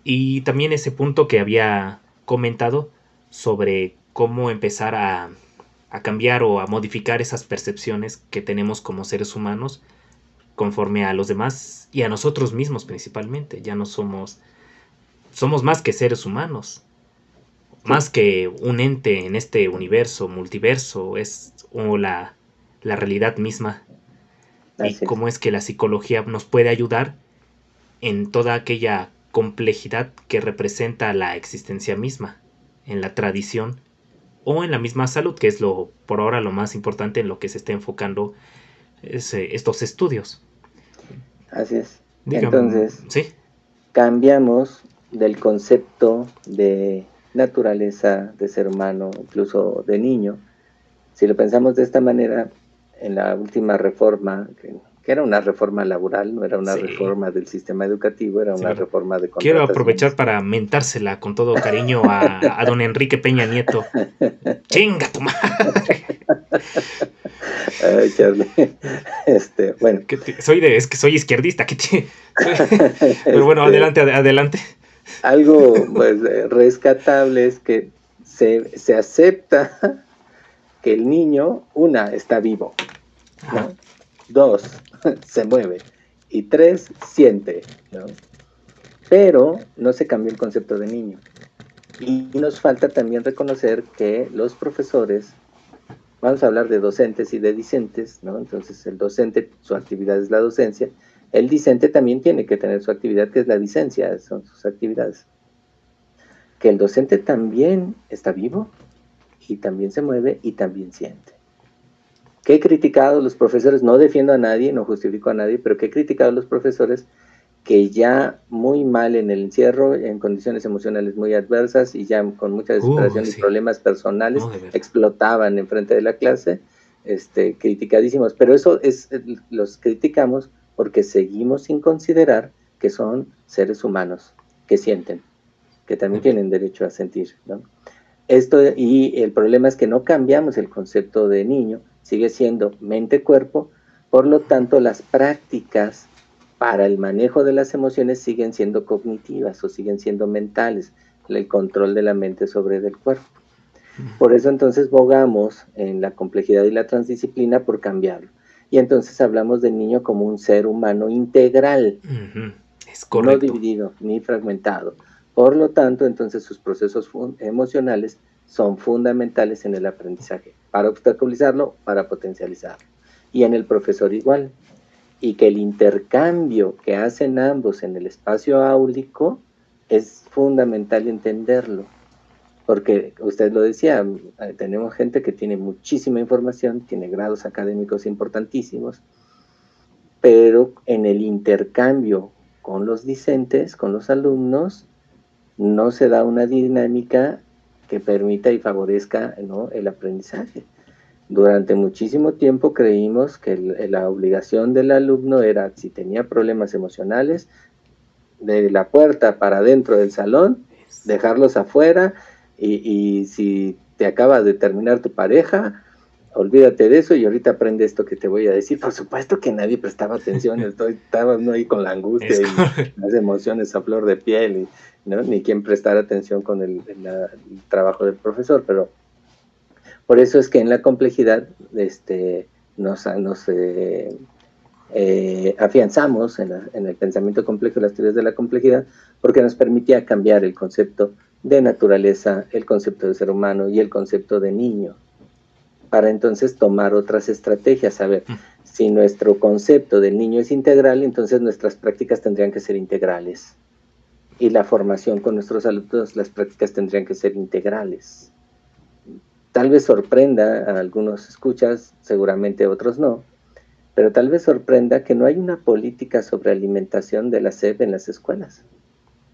Y también ese punto que había comentado sobre cómo empezar a, a cambiar o a modificar esas percepciones que tenemos como seres humanos conforme a los demás y a nosotros mismos principalmente. Ya no somos, somos más que seres humanos, más que un ente en este universo, multiverso, es la, la realidad misma. y cómo es que la psicología nos puede ayudar en toda aquella complejidad que representa la existencia misma, en la tradición o en la misma salud, que es lo por ahora lo más importante en lo que se está enfocando estos estudios. Así es. Entonces, cambiamos del concepto de naturaleza, de ser humano, incluso de niño. Si lo pensamos de esta manera, en la última reforma, que, era una reforma laboral, no era una reforma del sistema educativo, era una reforma de Quiero aprovechar para mentársela con todo cariño a, a don Enrique Peña Nieto. ¡Chinga tu madre! Ay, Charlie. Este, bueno. soy de, es que soy izquierdista. Que Pero bueno, este, adelante, adelante. Algo pues, eh, rescatable es que se, se, acepta que el niño, una, está vivo. Dos, se mueve. Y tres, siente. pero no se cambió el concepto de niño. Y nos falta también reconocer que los profesores, vamos a hablar de docentes y de discentes, ¿no? Entonces el docente, su actividad es la docencia, el discente también tiene que tener su actividad, que es la licencia, son sus actividades. Que el docente también está vivo y también se mueve y también siente. Que he criticado a los profesores, no defiendo a nadie, no justifico a nadie, pero que he criticado a los profesores que ya muy mal en el encierro, en condiciones emocionales muy adversas y ya con mucha desesperación y problemas personales, explotaban en frente de la clase, este, criticadísimos. Pero eso es, los criticamos porque seguimos sin considerar que son seres humanos, que sienten, que también tienen derecho a sentir. Esto, y el problema es que no cambiamos el concepto de niño, sigue siendo mente-cuerpo, por lo tanto las prácticas para el manejo de las emociones siguen siendo cognitivas o siguen siendo mentales, el control de la mente sobre el cuerpo. Por eso entonces bogamos en la complejidad y la transdisciplina por cambiarlo. Y entonces hablamos del niño como un ser humano integral, no dividido ni fragmentado. Por lo tanto, entonces sus procesos emocionales son fundamentales en el aprendizaje, para obstaculizarlo, para potencializarlo. Y en el profesor igual, y que el intercambio que hacen ambos en el espacio áulico es fundamental entenderlo. Porque usted lo decía, eh, tenemos gente que tiene muchísima información, tiene grados académicos importantísimos, pero en el intercambio con los discentes, con los alumnos, no se da una dinámica que permita y favorezca el aprendizaje. Durante muchísimo tiempo creímos que la obligación del alumno era, si tenía problemas emocionales, de la puerta para dentro del salón, dejarlos afuera y, si te acaba de terminar tu pareja, olvídate de eso y ahorita aprende esto que te voy a decir. Por supuesto que nadie prestaba atención, estoy, estaba ahí con la angustia y las emociones a flor de piel, y, ¿no? ni quien prestara atención con el trabajo del profesor, pero por eso es que en la complejidad este, nos, eh, eh, afianzamos en, el pensamiento complejo, las teorías de la complejidad, porque nos permitía cambiar el concepto de naturaleza, el concepto de ser humano y el concepto de niño, para entonces tomar otras estrategias. A ver, mm. si nuestro concepto del niño es integral, entonces nuestras prácticas tendrían que ser integrales. Y la formación con nuestros alumnos, las prácticas tendrían que ser integrales tal vez sorprenda a algunos escuchas, seguramente a otros no, pero tal vez sorprenda que no hay una política sobre alimentación de la SEP en las escuelas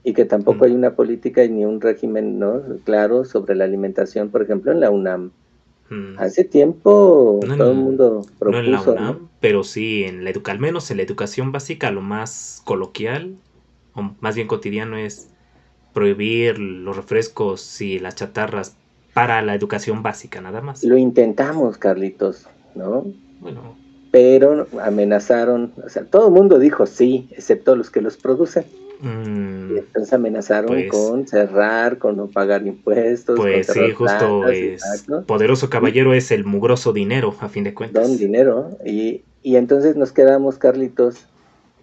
y que tampoco hay mm. una política ni un régimen ¿no? claro sobre la alimentación, por ejemplo, en la UNAM. Mm. Hace tiempo todo el mundo propuso. pero sí, en la al menos en la educación básica, lo más coloquial, o más bien cotidiano, es prohibir los refrescos y las chatarras para la educación básica, nada más. Lo intentamos, Carlitos, ¿no? Bueno. Pero amenazaron, o sea, todo el mundo dijo sí, excepto los que los producen. Mm, y entonces amenazaron pues con cerrar, con no pagar impuestos. Pues sí, justo es. Poderoso caballero es el mugroso dinero, a fin de cuentas. Don dinero. Y, y entonces nos quedamos, Carlitos,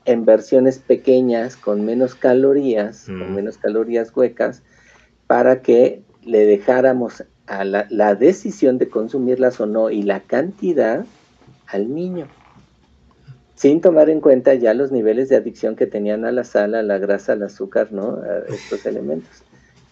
en versiones pequeñas, con menos calorías, con mm. menos calorías huecas, para que le dejáramos a la, decisión de consumirlas o no y la cantidad al niño, sin tomar en cuenta ya los niveles de adicción que tenían a la sal, a la grasa, al azúcar, ¿no? A estos elementos.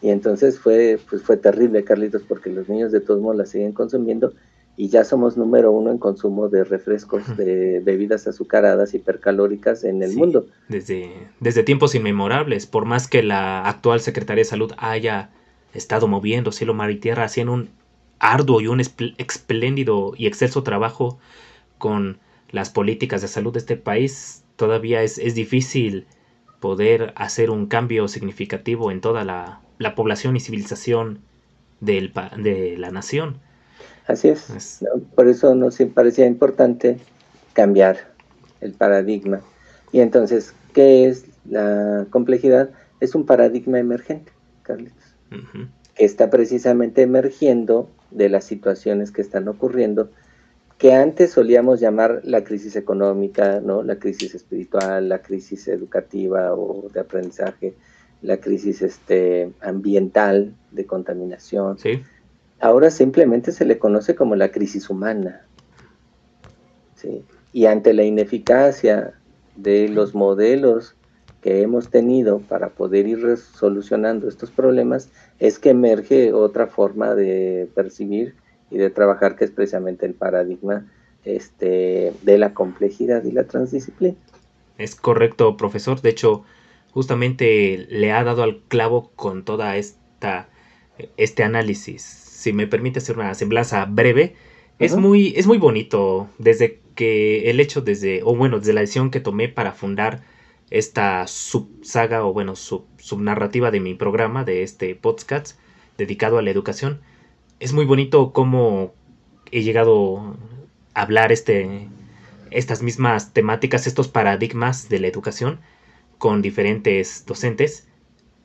Y entonces fue, pues fue terrible, Carlitos, porque los niños de todos modos la siguen consumiendo y ya somos número uno en consumo de refrescos, de bebidas azucaradas, hipercalóricas en el mundo. Desde, desde tiempos inmemorables, por más que la actual Secretaría de Salud haya estado moviendo cielo, mar y tierra, haciendo un arduo y un espléndido y excelso trabajo con las políticas de salud de este país, todavía es, difícil poder hacer un cambio significativo en toda la, población y civilización del, de la nación. Así es. Por eso nos parecía importante cambiar el paradigma. Y entonces, ¿qué es la complejidad? Es un paradigma emergente, Carlitos que está precisamente emergiendo de las situaciones que están ocurriendo, que antes solíamos llamar la crisis económica, ¿no? la crisis espiritual, la crisis educativa o de aprendizaje, la crisis este, ambiental de contaminación. Ahora simplemente se le conoce como la crisis humana. Y ante la ineficacia de los modelos que hemos tenido para poder ir solucionando estos problemas, es que emerge otra forma de percibir y de trabajar, que es precisamente el paradigma este, de la complejidad y la transdisciplina. Es correcto, profesor. De hecho, justamente le ha dado al clavo con toda esta este análisis. Si me permite hacer una semblanza breve, es muy es muy bonito desde que el hecho desde o bueno, desde la decisión que tomé para fundar esta subsaga o bueno, sub, subnarrativa de mi programa de este podcast dedicado a la educación. Es muy bonito cómo he llegado a hablar este estas mismas temáticas, estos paradigmas de la educación con diferentes docentes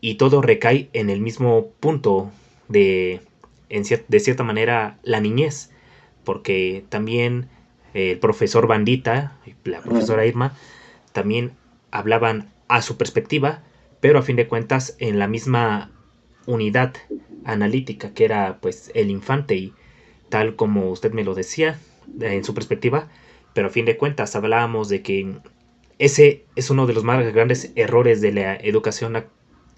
y todo recae en el mismo punto de, de cierta manera, la niñez, porque también el profesor Bandita y la profesora Irma también hablaban a su perspectiva, pero a fin de cuentas en la misma unidad analítica que era pues el infante y tal como usted me lo decía en su perspectiva, pero a fin de cuentas hablábamos de que ese es uno de los más grandes errores de la educación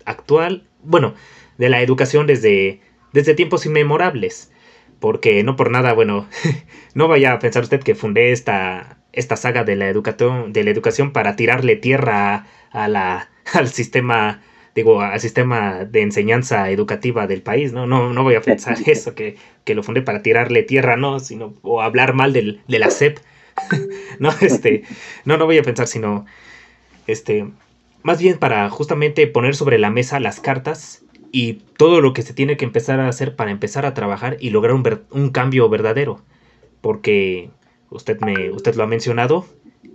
actual, bueno, de la educación desde, desde tiempos inmemorables, porque no por nada, bueno, no vaya a pensar usted que fundé esta, esta saga de la, educación, de la educación para tirarle tierra a la, al sistema digo, al sistema de enseñanza educativa del país, ¿no? No, no voy a pensar eso, que, que, lo fundé para tirarle tierra, no, sino, o hablar mal del, de la SEP, no, este, no, no voy a pensar, sino, este, más bien para justamente poner sobre la mesa las cartas y todo lo que se tiene que empezar a hacer para empezar a trabajar y lograr un, un cambio verdadero. Porque usted, me, usted lo ha mencionado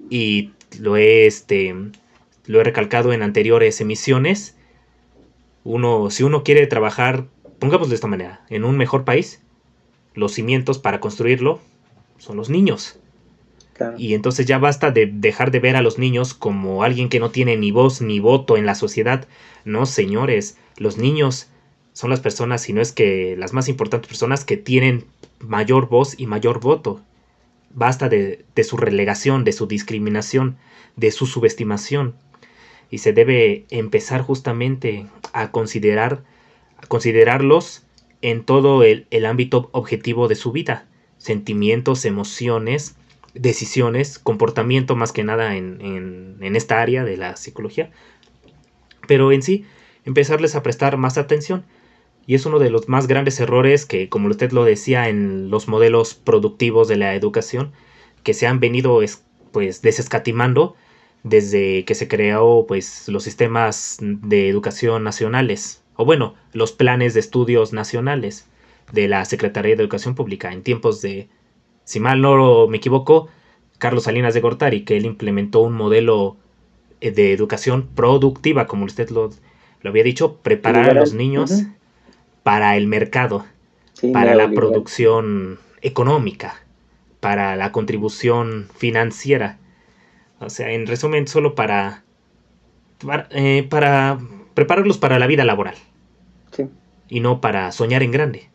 y lo he, este, lo he recalcado en anteriores emisiones. Uno, si uno quiere trabajar, pongamos de esta manera, en un mejor país, los cimientos para construirlo son los niños. Y entonces ya basta de dejar de ver a los niños como alguien que no tiene ni voz ni voto en la sociedad. No, señores, los niños son las personas, si no es que las más importantes personas que tienen mayor voz y mayor voto. Basta de, de su relegación, de su discriminación, de su subestimación. Y se debe empezar justamente a considerar, a considerarlos en todo el, el ámbito objetivo de su vida. Sentimientos, emociones, decisiones, comportamiento más que nada en, esta área de la psicología. Pero en sí, empezarles a prestar más atención. Y es uno de los más grandes errores que, como usted lo decía, en los modelos productivos de la educación, que se han venido pues desescatimando desde que se creó pues los sistemas de educación nacionales, o bueno, los planes de estudios nacionales de la Secretaría de Educación Pública en tiempos de si mal no me equivoco, Carlos Salinas de Gortari, que él implementó un modelo eh, de educación productiva, como usted lo, lo había dicho, preparar a los niños para el mercado, para la producción económica, para la contribución financiera. O sea, en resumen, solo para, para, eh, para prepararlos para la vida laboral. Sí. Y no para soñar en grande.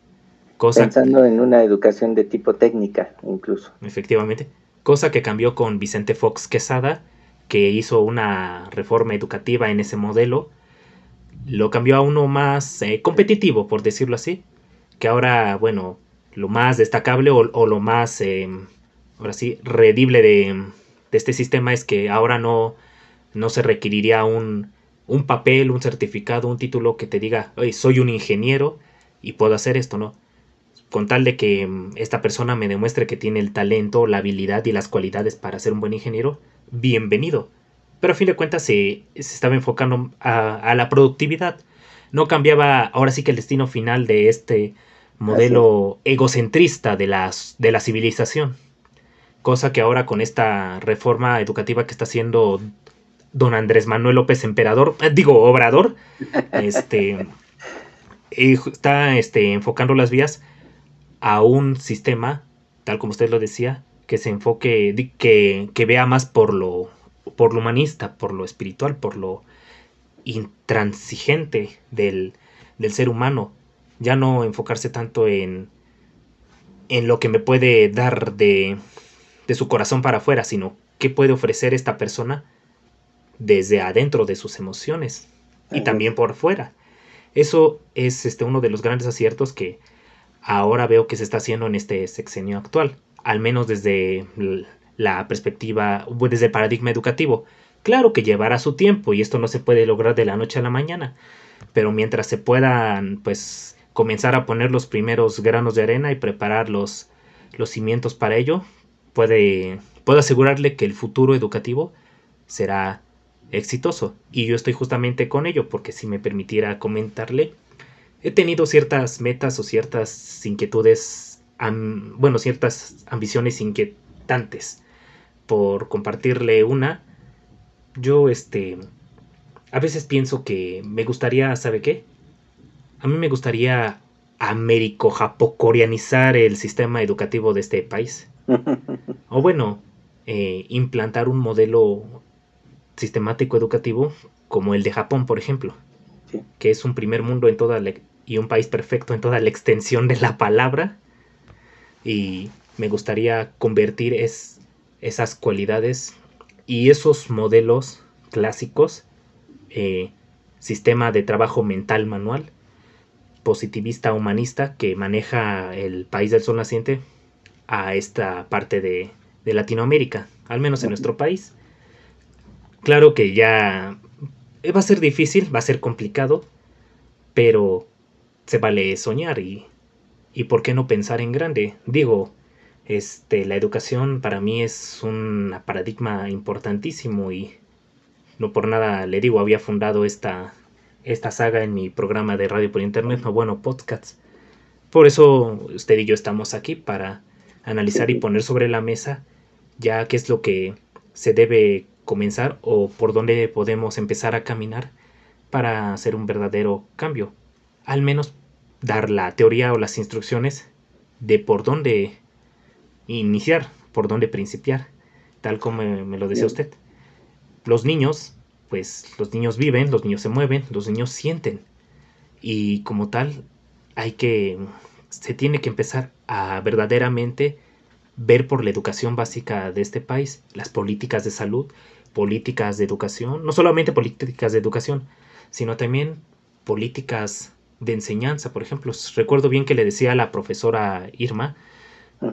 Pensando en una educación de tipo técnica, incluso. Efectivamente. Cosa que cambió con Vicente Fox Quesada, que hizo una reforma educativa en ese modelo. Lo cambió a uno más eh, competitivo, por decirlo así. Que ahora, bueno, lo más destacable o, lo más, eh, ahora sí, redible de, este sistema es que ahora no, no se requeriría un, un papel, un certificado, un título que te diga, Oye, soy un ingeniero y puedo hacer esto, ¿no? con tal de que mm, esta persona me demuestre que tiene el talento, la habilidad y las cualidades para ser un buen ingeniero, bienvenido. Pero a fin de cuentas se, estaba enfocando a, la productividad. No cambiaba ahora sí que el destino final de este modelo egocentrista de, las, de la civilización. Cosa que ahora con esta reforma educativa que está haciendo don Andrés Manuel López Emperador, eh, digo Obrador, este, está este, enfocando las vías a un sistema, tal como usted lo decía, que se enfoque, que, que vea más por lo, por lo humanista, por lo espiritual, por lo, intransigente del, del ser humano, ya no enfocarse tanto en, en lo que me puede dar de, de su corazón para afuera, sino qué puede ofrecer esta persona desde adentro de sus emociones y también por fuera. Eso es este, uno de los grandes aciertos que ahora veo que se está haciendo en este sexenio actual, al menos desde la perspectiva, desde el paradigma educativo. Claro que llevará su tiempo y esto no se puede lograr de la noche a la mañana, pero mientras se puedan pues comenzar a poner los primeros granos de arena y preparar los, los cimientos para ello, puede, puedo asegurarle que el futuro educativo será exitoso. Y yo estoy justamente con ello, porque si me permitiera comentarle, he tenido ciertas metas o ciertas inquietudes, bueno, ciertas ambiciones inquietantes. Por compartirle una, yo este, a veces pienso que me gustaría, ¿sabe qué? A mí me gustaría américo-japocoreanizar el sistema educativo de este país. O bueno, eh, implantar un modelo sistemático educativo como el de Japón, por ejemplo, que es un primer mundo en toda y un país perfecto en toda la extensión de la palabra. Y me gustaría convertir es, esas cualidades y esos modelos clásicos, eh, sistema de trabajo mental manual, positivista humanista que maneja el país del sol naciente a esta parte de, de Latinoamérica, al menos en nuestro país. Claro que ya va a ser difícil, va a ser complicado, pero se vale soñar y, y por qué no pensar en grande. Digo, este, la educación para mí es un paradigma importantísimo y no por nada le digo, había fundado esta, esta saga en mi programa de radio por internet, no bueno, podcasts. Por eso usted y yo estamos aquí para analizar y poner sobre la mesa ya qué es lo que se debe comenzar o por dónde podemos empezar a caminar para hacer un verdadero cambio. Al menos dar la teoría o las instrucciones de por dónde iniciar, por dónde principiar, tal como me lo decía usted. Los niños, pues los niños viven, los niños se mueven, los niños sienten. Y como tal, hay que, se tiene que empezar a verdaderamente ver por la educación básica de este país, las políticas de salud, políticas de educación, no solamente políticas de educación, sino también políticas de enseñanza. Por ejemplo, recuerdo bien que le decía a la profesora Irma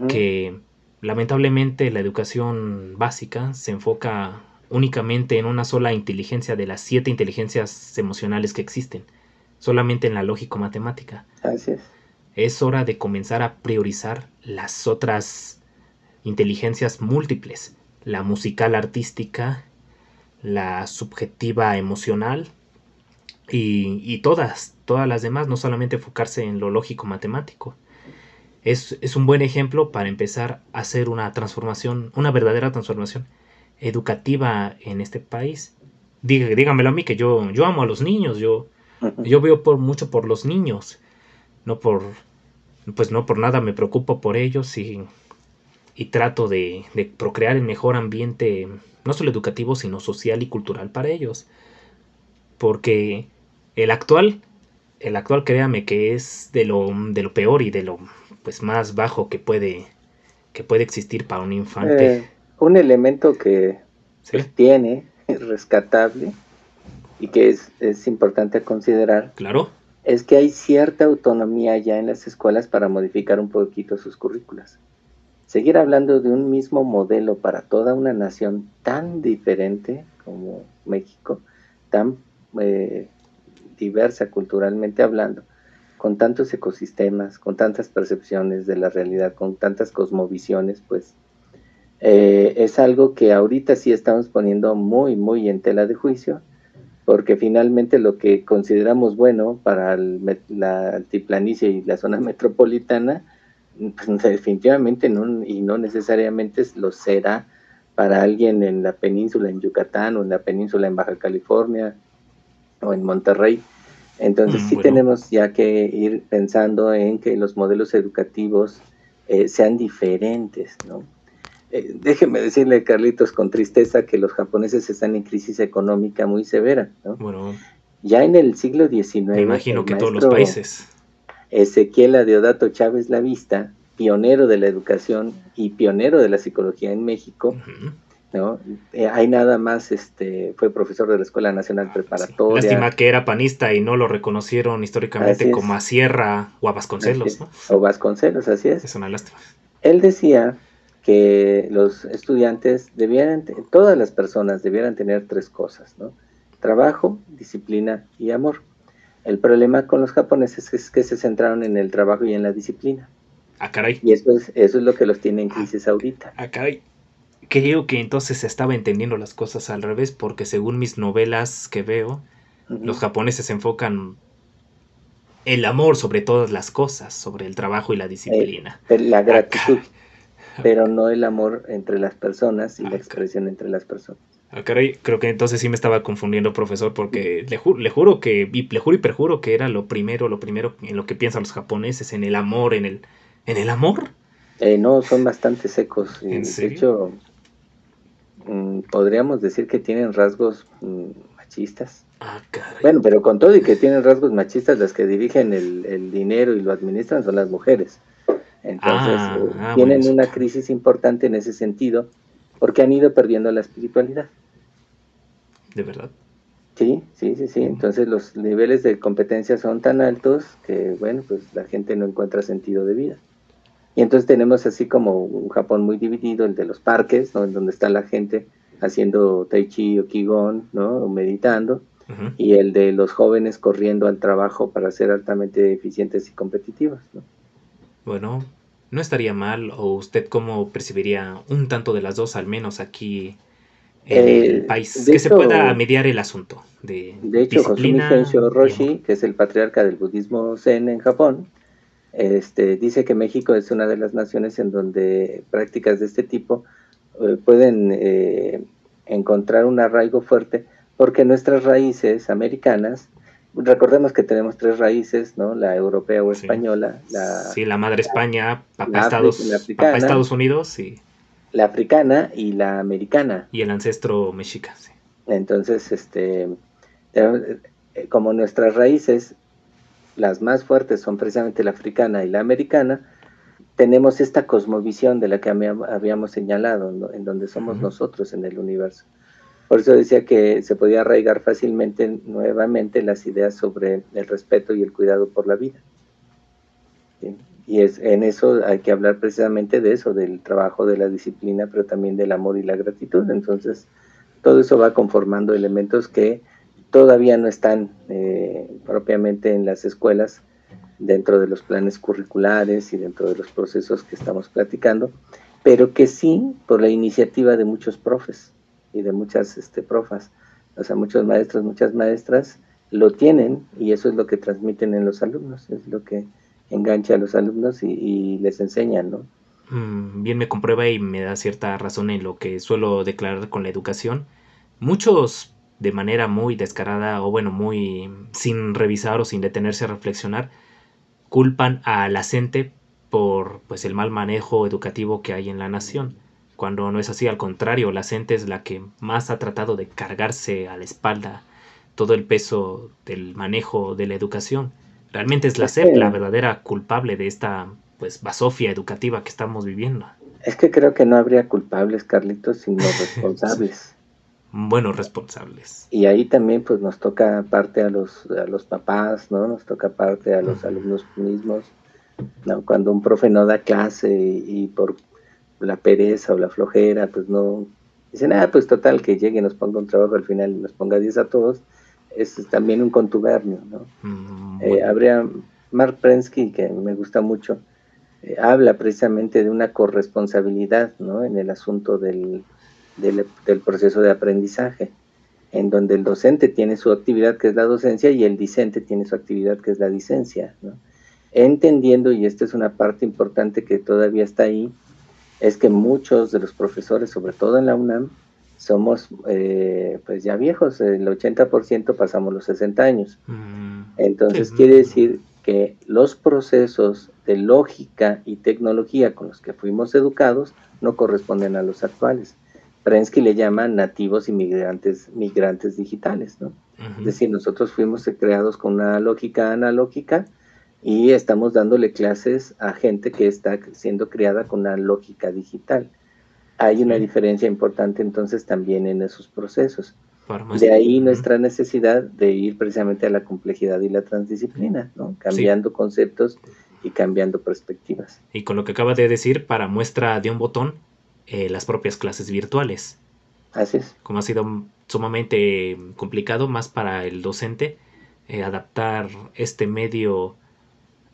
que lamentablemente la educación básica se enfoca únicamente en una sola inteligencia de las siete inteligencias emocionales que existen, solamente en la lógico-matemática. Así es. Es hora de comenzar a priorizar las otras inteligencias múltiples, la musical artística, la subjetiva emocional y, todas, todas las demás, no solamente enfocarse en lo lógico matemático. Es, un buen ejemplo para empezar a hacer una transformación, una verdadera transformación educativa en este país. dígamelo a mí que yo, yo amo a los niños, yo, yo veo por mucho por los niños, no por, pues no por nada me preocupo por ellos y y trato de, procrear el mejor ambiente, no solo educativo, sino social y cultural para ellos. Porque el actual, el actual créame que es de lo, de lo peor y de lo pues más bajo que puede, que puede existir para un infante. Eh, un elemento que pues, tiene, rescatable, y que es, es importante considerar. Claro. Es que hay cierta autonomía ya en las escuelas para modificar un poquito sus currículas seguir hablando de un mismo modelo para toda una nación tan diferente como México, tan eh, diversa culturalmente hablando, con tantos ecosistemas, con tantas percepciones de la realidad, con tantas cosmovisiones, pues eh, es algo que ahorita sí estamos poniendo muy, muy en tela de juicio, porque finalmente lo que consideramos bueno para la altiplanicie y la zona metropolitana, definitivamente no, y no necesariamente lo será para alguien en la península en Yucatán o en la península en Baja California o en Monterrey. Entonces mm, sí tenemos ya que ir pensando en que los modelos educativos eh, sean diferentes, ¿no? Eh, déjeme decirle, Carlitos, con tristeza que los japoneses están en crisis económica muy severa, ¿no? Ya en el siglo XIX. Me imagino que todos los países. Ezequiel Adeodato Chávez La Vista, pionero de la educación y pionero de la psicología en México, ¿no? Eh, hay nada más, este, fue profesor de la Escuela Nacional Preparatoria. Lástima que era panista y no lo reconocieron históricamente como a Sierra o a Vasconcelos, O Vasconcelos, así es. Es una lástima. Él decía que los estudiantes debieran, todas las personas debieran tener tres cosas, ¿no? Trabajo, disciplina y amor. El problema con los japoneses es que se centraron en el trabajo y en la disciplina. Ah, caray. Y eso es, eso es lo que los tiene en crisis ahorita. Ah, caray. Creo que entonces se estaba entendiendo las cosas al revés, porque según mis novelas que veo, los japoneses se enfocan el amor sobre todas las cosas, sobre el trabajo y la disciplina. Eh, la gratitud pero no el amor entre las personas y la expresión entre las personas. Ah, caray, creo que entonces sí me estaba confundiendo, profesor, porque le, le juro que, y, le juro y perjuro que era lo primero, lo primero en lo que piensan los japoneses, en el amor, en el, en el amor. Eh, no, son bastante secos. ¿En de hecho, mm, podríamos decir que tienen rasgos mm, machistas. Ah, caray. Bueno, pero con todo y que tienen rasgos machistas, las que dirigen el, el dinero y lo administran son las mujeres. Entonces, ah, eh, ah, tienen una crisis importante en ese sentido porque han ido perdiendo la espiritualidad. ¿De verdad? Sí, sí, sí, sí. Entonces los niveles de competencia son tan altos que, bueno, pues la gente no encuentra sentido de vida. Y entonces tenemos así como un Japón muy dividido, el de los parques, ¿no? donde está la gente haciendo tai chi o qigong, ¿no? O meditando, y el de los jóvenes corriendo al trabajo para ser altamente eficientes y competitivos, ¿no? Bueno, no estaría mal, o usted cómo percibiría un tanto de las dos, al menos aquí en el eh, país, que se pueda mediar el asunto. De, de hecho, Roshi, que es el patriarca del budismo zen en Japón, este, dice que México es una de las naciones en donde prácticas de este tipo eh, pueden eh, encontrar un arraigo fuerte porque nuestras raíces americanas recordemos que tenemos tres raíces, ¿no? La europea o española. La, sí, la madre España, papá, Estados, Estados Unidos y... La africana y la americana. Y el ancestro mexica, sí. Entonces, este, eh, como nuestras raíces, las más fuertes son precisamente la africana y la americana, tenemos esta cosmovisión de la que habíamos señalado, en donde somos nosotros en el universo. Por eso decía que se podía arraigar fácilmente nuevamente las ideas sobre el respeto y el cuidado por la vida. Y es, en eso hay que hablar precisamente de eso, del trabajo, de la disciplina, pero también del amor y la gratitud. Entonces, todo eso va conformando elementos que todavía no están eh, propiamente en las escuelas, dentro de los planes curriculares y dentro de los procesos que estamos platicando, pero que sí por la iniciativa de muchos profes y de muchas este, profas, o sea, muchos maestros, muchas maestras lo tienen y eso es lo que transmiten en los alumnos, es lo que engancha a los alumnos y, les enseñan, ¿no? Mm, bien me comprueba y me da cierta razón en lo que suelo declarar con la educación. Muchos de manera muy descarada o bueno, muy sin revisar o sin detenerse a reflexionar, culpan a la gente por pues el mal manejo educativo que hay en la nación cuando no es así, al contrario, la gente es la que más ha tratado de cargarse a la espalda todo el peso del manejo de la educación. Realmente es la SEP la verdadera culpable de esta pues basofia educativa que estamos viviendo. Es que creo que no habría culpables, Carlitos, sino responsables. Buenos responsables. Y ahí también pues nos toca parte a los, a los papás, ¿no? Nos toca parte a los alumnos mismos. ¿no? Cuando un profe no da clase y por la pereza o la flojera, pues no, dicen, ah, pues total, que llegue y nos ponga un trabajo al final y nos ponga 10 a todos, es también un contubernio, ¿no? Mm, eh, habría, Mark Prensky, que me gusta mucho, eh, habla precisamente de una corresponsabilidad, ¿no? En el asunto del, del, del proceso de aprendizaje, en donde el docente tiene su actividad que es la docencia y el discente tiene su actividad que es la dicencia, ¿no? Entendiendo, y esta es una parte importante que todavía está ahí, es que muchos de los profesores, sobre todo en la UNAM, somos eh, pues ya viejos, el 80% pasamos los 60 años. Mm. Entonces quiere decir que los procesos de lógica y tecnología con los que fuimos educados no corresponden a los actuales. Prensky le llama nativos inmigrantes migrantes digitales, ¿no? Es decir, nosotros fuimos creados con una lógica analógica y estamos dándole clases a gente que está siendo criada con una lógica digital. Hay una diferencia importante entonces también en esos procesos. De ahí nuestra necesidad de ir precisamente a la complejidad y la transdisciplina, ¿no? cambiando conceptos y cambiando perspectivas. Y con lo que acaba de decir, para muestra de un botón, eh, las propias clases virtuales. Así es. Como ha sido sumamente complicado, más para el docente, eh, adaptar este medio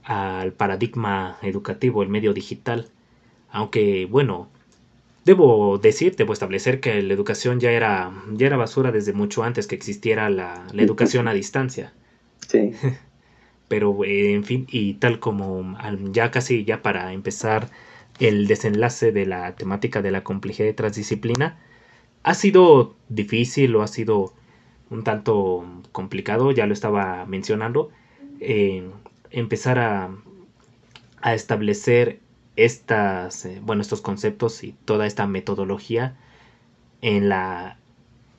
al paradigma educativo, el medio digital. Aunque, bueno, debo decir, debo establecer que la educación ya era, ya era basura desde mucho antes que existiera la, educación a distancia. Sí. Pero, eh, en fin, y tal como ya casi ya para empezar el desenlace de la temática de la complejidad de transdisciplina, ha sido difícil o ha sido un tanto complicado, ya lo estaba mencionando, eh, empezar a, a establecer estas, eh, bueno, estos conceptos y toda esta metodología en la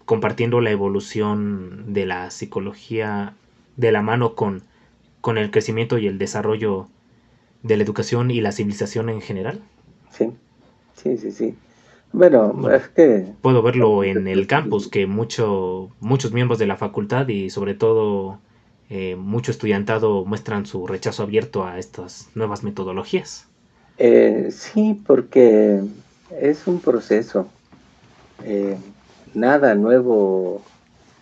compartiendo la evolución de la psicología de la mano con, con el crecimiento y el desarrollo de la educación y la civilización en general. Sí, sí, sí, sí. Bueno, es que... Puedo verlo en el campus, que mucho, muchos miembros de la facultad y sobre todo eh, mucho estudiantado muestran su rechazo abierto a estas nuevas metodologías. Eh, sí, porque es un proceso. Eh, nada nuevo,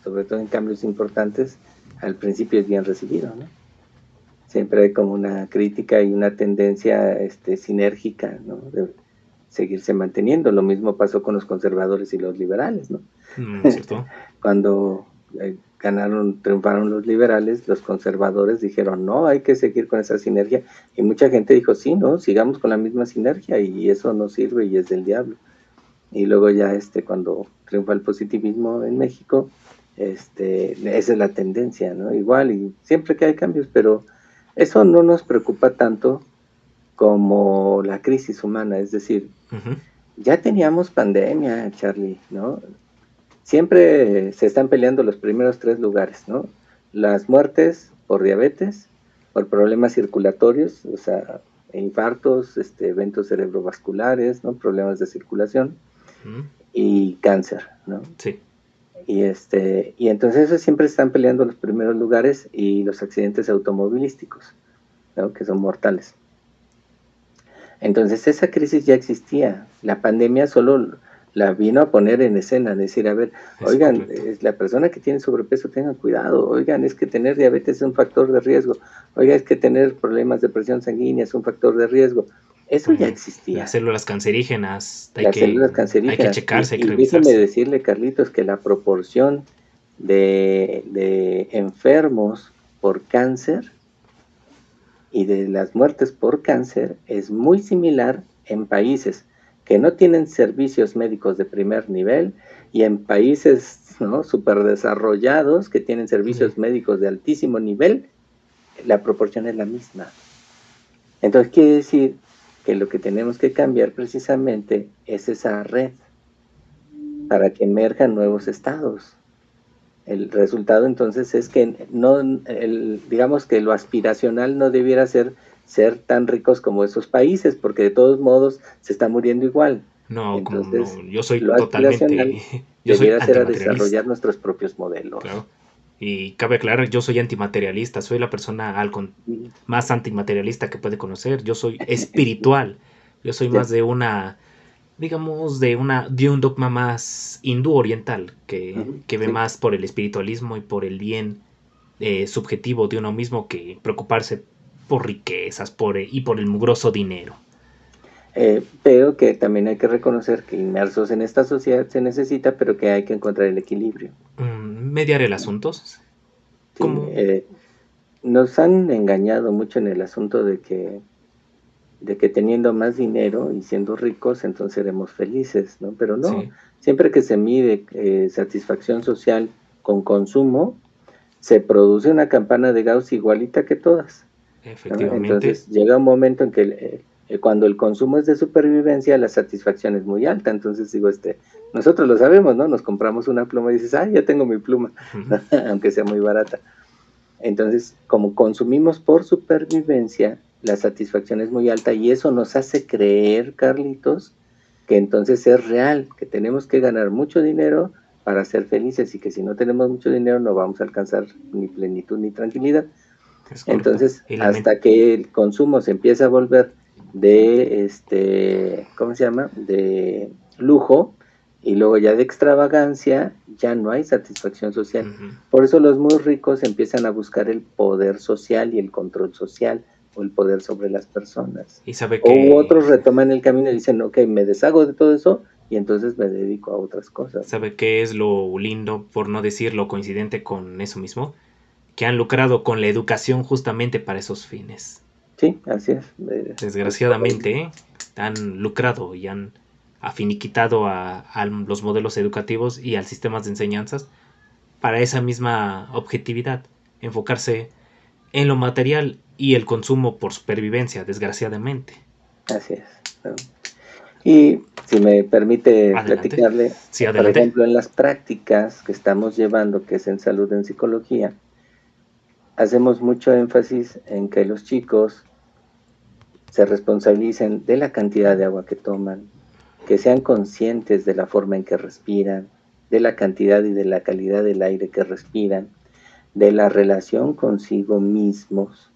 sobre todo en cambios importantes, al principio es bien recibido. ¿no? Siempre hay como una crítica y una tendencia este, sinérgica ¿no? de seguirse manteniendo. Lo mismo pasó con los conservadores y los liberales. ¿no? Mm, Cuando eh, ganaron, triunfaron los liberales, los conservadores dijeron, no, hay que seguir con esa sinergia. Y mucha gente dijo, sí, no, sigamos con la misma sinergia y eso no sirve y es del diablo. Y luego ya este, cuando triunfa el positivismo en México, este, esa es la tendencia, ¿no? Igual, y siempre que hay cambios, pero eso no nos preocupa tanto como la crisis humana, es decir, ya teníamos pandemia, Charlie, ¿no? Siempre se están peleando los primeros tres lugares, ¿no? Las muertes por diabetes, por problemas circulatorios, o sea, infartos, este, eventos cerebrovasculares, ¿no? Problemas de circulación y cáncer, ¿no? Sí. Y, este, y entonces eso siempre están peleando los primeros lugares y los accidentes automovilísticos, ¿no? que son mortales. Entonces esa crisis ya existía. La pandemia solo la vino a poner en escena, decir, a ver, oigan, es la persona que tiene sobrepeso, tengan cuidado, oigan, es que tener diabetes es un factor de riesgo, oigan, es que tener problemas de presión sanguínea es un factor de riesgo. Eso ya existía. Las células cancerígenas, hay, las que, células cancerígenas. hay que checarse, hay que Déjeme decirle, Carlitos, que la proporción de, de enfermos por cáncer y de las muertes por cáncer es muy similar en países que no tienen servicios médicos de primer nivel y en países ¿no? superdesarrollados que tienen servicios médicos de altísimo nivel, la proporción es la misma. Entonces quiere decir que lo que tenemos que cambiar precisamente es esa red para que emerjan nuevos estados. El resultado entonces es que no, el, digamos que lo aspiracional no debiera ser ser tan ricos como esos países, porque de todos modos se está muriendo igual. No, Entonces, yo soy totalmente. Yo soy ser a desarrollar nuestros propios modelos. Claro. Y cabe aclarar, yo soy antimaterialista, soy la persona al más antimaterialista que puede conocer. Yo soy espiritual. Yo soy más de una, digamos, de una de un dogma más hindú oriental, que, que ve más por el espiritualismo y por el bien eh, subjetivo de uno mismo que preocuparse por riquezas por, y por el mugroso dinero. Eh, pero que también hay que reconocer que inmersos en esta sociedad se necesita, pero que hay que encontrar el equilibrio. Mm, mediar el asunto. Eh, nos han engañado mucho en el asunto de que, de que teniendo más dinero y siendo ricos, entonces seremos felices, ¿no? Pero no, siempre que se mide eh, satisfacción social con consumo, se produce una campana de Gauss igualita que todas. Efectivamente. Entonces llega un momento en que eh, cuando el consumo es de supervivencia, la satisfacción es muy alta. Entonces digo, este, nosotros lo sabemos, ¿no? Nos compramos una pluma y dices, ah, ya tengo mi pluma, aunque sea muy barata. Entonces, como consumimos por supervivencia, la satisfacción es muy alta y eso nos hace creer, Carlitos, que entonces es real, que tenemos que ganar mucho dinero para ser felices y que si no tenemos mucho dinero no vamos a alcanzar ni plenitud ni tranquilidad. Entonces, hasta que el consumo se empieza a volver de, este, ¿cómo se llama? De lujo y luego ya de extravagancia, ya no hay satisfacción social. Por eso los muy ricos empiezan a buscar el poder social y el control social o el poder sobre las personas. Y sabe que... O otros retoman el camino y dicen, ok, me deshago de todo eso y entonces me dedico a otras cosas. ¿Sabe qué es lo lindo, por no decir lo coincidente con eso mismo? Que han lucrado con la educación justamente para esos fines. Sí, así es. Desgraciadamente, ¿eh? han lucrado y han afiniquitado a, a, los modelos educativos y al sistema de enseñanzas para esa misma objetividad, enfocarse en lo material y el consumo por supervivencia, desgraciadamente. Así es. Y si me permite platicarle, por ejemplo, en las prácticas que estamos llevando, que es en salud en psicología, hacemos mucho énfasis en que los chicos se responsabilicen de la cantidad de agua que toman, que sean conscientes de la forma en que respiran, de la cantidad y de la calidad del aire que respiran, de la relación consigo mismos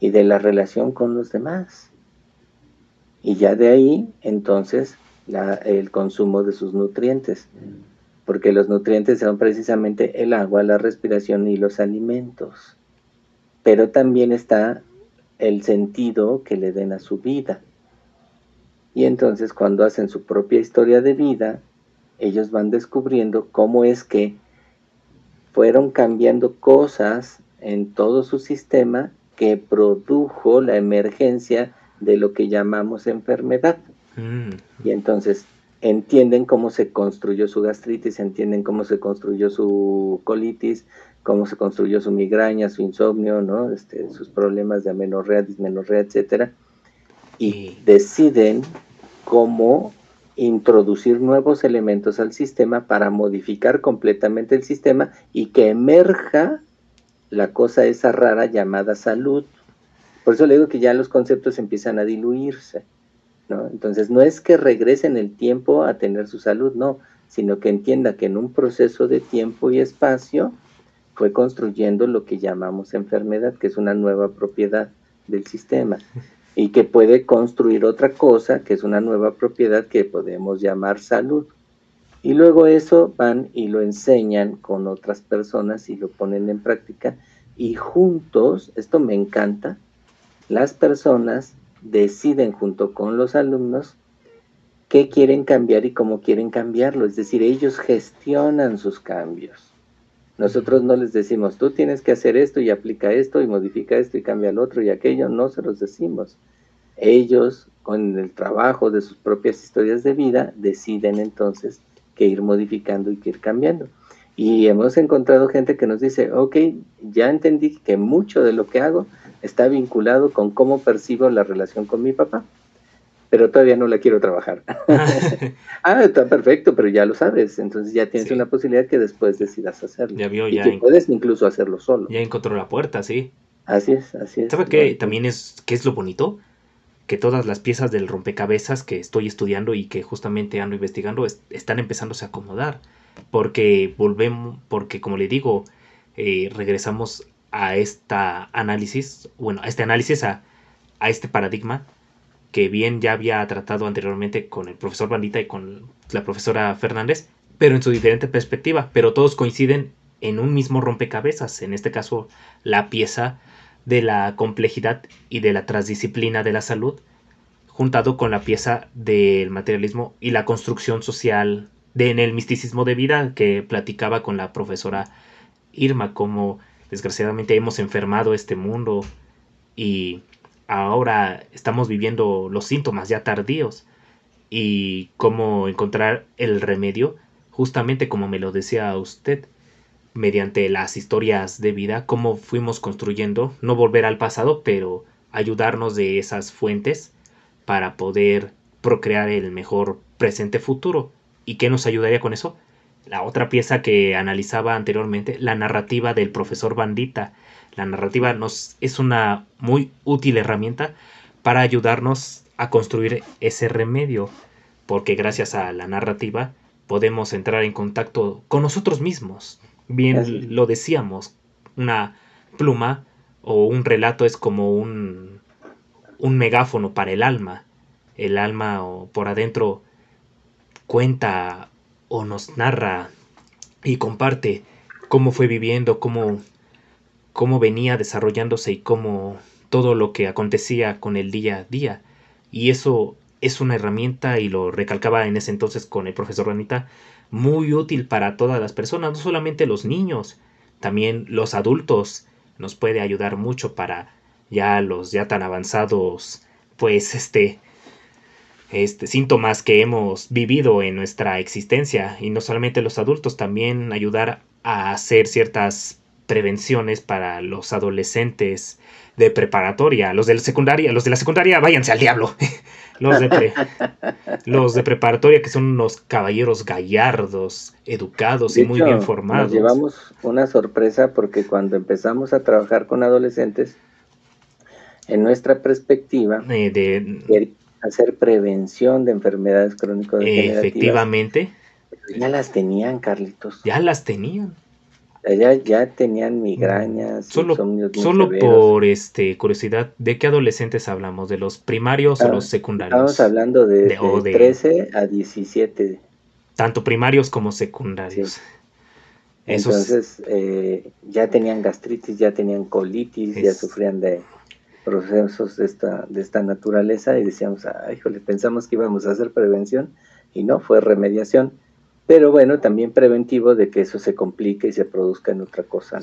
y de la relación con los demás. Y ya de ahí, entonces, el consumo de sus nutrientes, porque los nutrientes son precisamente el agua, la respiración y los alimentos. Pero también está el sentido que le den a su vida. Y entonces cuando hacen su propia historia de vida, ellos van descubriendo cómo es que fueron cambiando cosas en todo su sistema que produjo la emergencia de lo que llamamos enfermedad. Mm. Y entonces entienden cómo se construyó su gastritis, entienden cómo se construyó su colitis, cómo se construyó su migraña, su insomnio, ¿no? Este, sus problemas de amenorrea, dismenorrea, etcétera, y deciden cómo introducir nuevos elementos al sistema para modificar completamente el sistema y que emerja la cosa esa rara llamada salud. Por eso le digo que ya los conceptos empiezan a diluirse. Entonces no es que regrese en el tiempo a tener su salud, no, sino que entienda que en un proceso de tiempo y espacio fue construyendo lo que llamamos enfermedad, que es una nueva propiedad del sistema, y que puede construir otra cosa, que es una nueva propiedad que podemos llamar salud. Y luego eso van y lo enseñan con otras personas y lo ponen en práctica, y juntos, esto me encanta, las personas deciden junto con los alumnos qué quieren cambiar y cómo quieren cambiarlo, es decir, ellos gestionan sus cambios. Nosotros no les decimos, tú tienes que hacer esto y aplica esto y modifica esto y cambia el otro y aquello, no se los decimos. Ellos, con el trabajo de sus propias historias de vida, deciden entonces que ir modificando y que ir cambiando. Y hemos encontrado gente que nos dice, ok, ya entendí que mucho de lo que hago está vinculado con cómo percibo la relación con mi papá pero todavía no la quiero trabajar. ah, está perfecto, pero ya lo sabes, entonces ya tienes una posibilidad que después decidas hacerlo. Ya vio, y ya. Que puedes incluso hacerlo solo. Ya encontró la puerta, sí. Así es, así es. ¿Sabe qué también es, qué es lo bonito? Que todas las piezas del rompecabezas que estoy estudiando y que justamente ando investigando están empezándose a acomodar. Porque volvemos, porque como le digo, eh, regresamos a esta análisis, bueno, a este análisis, a, a este paradigma que bien ya había tratado anteriormente con el profesor Bandita y con la profesora Fernández, pero en su diferente perspectiva, pero todos coinciden en un mismo rompecabezas, en este caso la pieza de la complejidad y de la transdisciplina de la salud, juntado con la pieza del materialismo y la construcción social de, en el misticismo de vida que platicaba con la profesora Irma, como desgraciadamente hemos enfermado este mundo y ahora estamos viviendo los síntomas ya tardíos y cómo encontrar el remedio, justamente como me lo decía usted, mediante las historias de vida, cómo fuimos construyendo, no volver al pasado, pero ayudarnos de esas fuentes para poder procrear el mejor presente futuro. ¿Y qué nos ayudaría con eso? La otra pieza que analizaba anteriormente, la narrativa del profesor Bandita. La narrativa nos es una muy útil herramienta para ayudarnos a construir ese remedio, porque gracias a la narrativa podemos entrar en contacto con nosotros mismos. Bien lo decíamos, una pluma o un relato es como un, un megáfono para el alma. El alma o por adentro cuenta o nos narra y comparte cómo fue viviendo, cómo, cómo venía desarrollándose y cómo todo lo que acontecía con el día a día. Y eso es una herramienta, y lo recalcaba en ese entonces con el profesor Ranita, muy útil para todas las personas, no solamente los niños, también los adultos. Nos puede ayudar mucho para ya los ya tan avanzados, pues este, este, síntomas que hemos vivido en nuestra existencia y no solamente los adultos, también ayudar a hacer ciertas prevenciones para los adolescentes de preparatoria, los de la secundaria, los de la secundaria váyanse al diablo. los de los de preparatoria que son unos caballeros gallardos, educados y muy bien formados. Nos llevamos una sorpresa porque cuando empezamos a trabajar con adolescentes en nuestra perspectiva eh, de, hacer prevención de enfermedades crónicas. Efectivamente. Ya las tenían, Carlitos. Ya las tenían. Ya, ya tenían migrañas. Solo, solo por este curiosidad, ¿de qué adolescentes hablamos? ¿De los primarios o los secundarios? Estamos hablando de, de, 13 a 17. Tanto primarios como secundarios. Entonces, eh, ya tenían gastritis, ya tenían colitis, ya sufrían de, procesos de esta, de esta naturaleza y decíamos, ay, híjole, pensamos que íbamos a hacer prevención y no, fue remediación, pero bueno, también preventivo de que eso se complique y se produzca en otra cosa.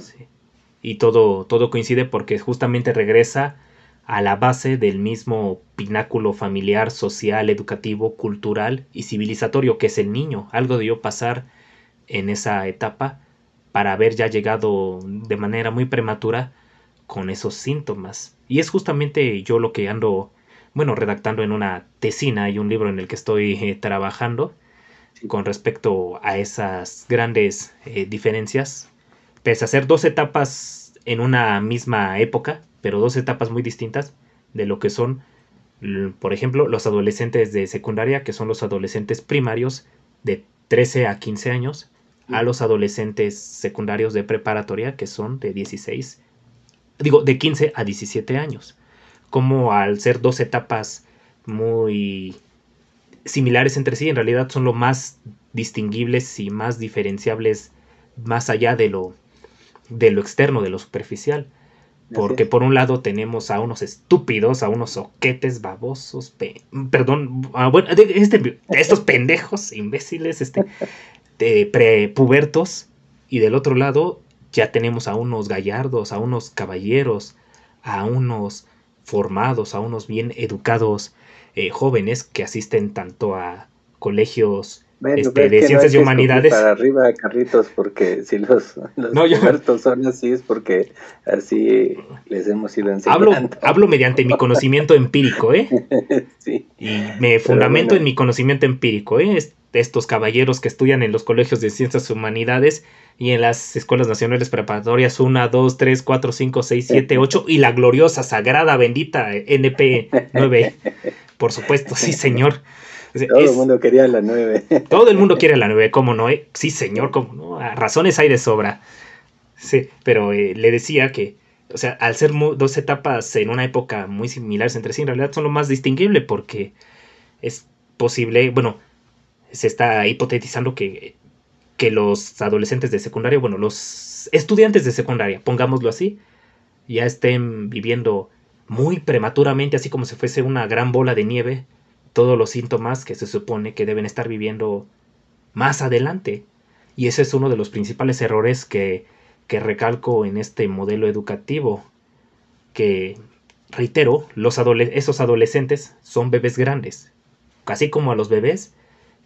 Y todo, todo coincide porque justamente regresa a la base del mismo pináculo familiar, social, educativo, cultural y civilizatorio que es el niño. Algo debió pasar en esa etapa para haber ya llegado de manera muy prematura con esos síntomas. Y es justamente yo lo que ando, bueno, redactando en una tesina y un libro en el que estoy eh, trabajando con respecto a esas grandes eh, diferencias. Pese a ser dos etapas en una misma época, pero dos etapas muy distintas de lo que son, por ejemplo, los adolescentes de secundaria, que son los adolescentes primarios de 13 a 15 años, a los adolescentes secundarios de preparatoria, que son de 16 digo, de 15 a 17 años. Como al ser dos etapas muy similares entre sí, en realidad son lo más distinguibles y más diferenciables más allá de lo, de lo externo, de lo superficial. Porque por un lado tenemos a unos estúpidos, a unos soquetes babosos, perdón, bueno, este, estos pendejos, imbéciles, este, de prepubertos, y del otro lado ya tenemos a unos gallardos, a unos caballeros, a unos formados, a unos bien educados eh, jóvenes que asisten tanto a colegios este, de ciencias y humanidades. Para arriba, carritos, porque si los, los son así es porque así les hemos ido enseñando. Hablo, hablo mediante mi conocimiento empírico, ¿eh? sí. Y me fundamento en mi conocimiento empírico, ¿eh? Estos caballeros que estudian en los colegios de ciencias y humanidades y en las escuelas nacionales preparatorias 1, 2, 3, 4, 5, 6, 7, 8 y la gloriosa, sagrada, bendita NP9. Por supuesto, sí, señor. Todo el mundo quería la 9. Todo el mundo quiere la 9, ¿cómo no? Eh? Sí, señor, ¿cómo no? razones hay de sobra. Sí, pero eh, le decía que, o sea, al ser dos etapas en una época muy similares entre sí, en realidad son lo más distinguible porque es posible, bueno, se está hipotetizando que que los adolescentes de secundaria, bueno, los estudiantes de secundaria, pongámoslo así, ya estén viviendo muy prematuramente, así como si fuese una gran bola de nieve, todos los síntomas que se supone que deben estar viviendo más adelante. Y ese es uno de los principales errores que, que recalco en este modelo educativo, que, reitero, los esos adolescentes son bebés grandes, así como a los bebés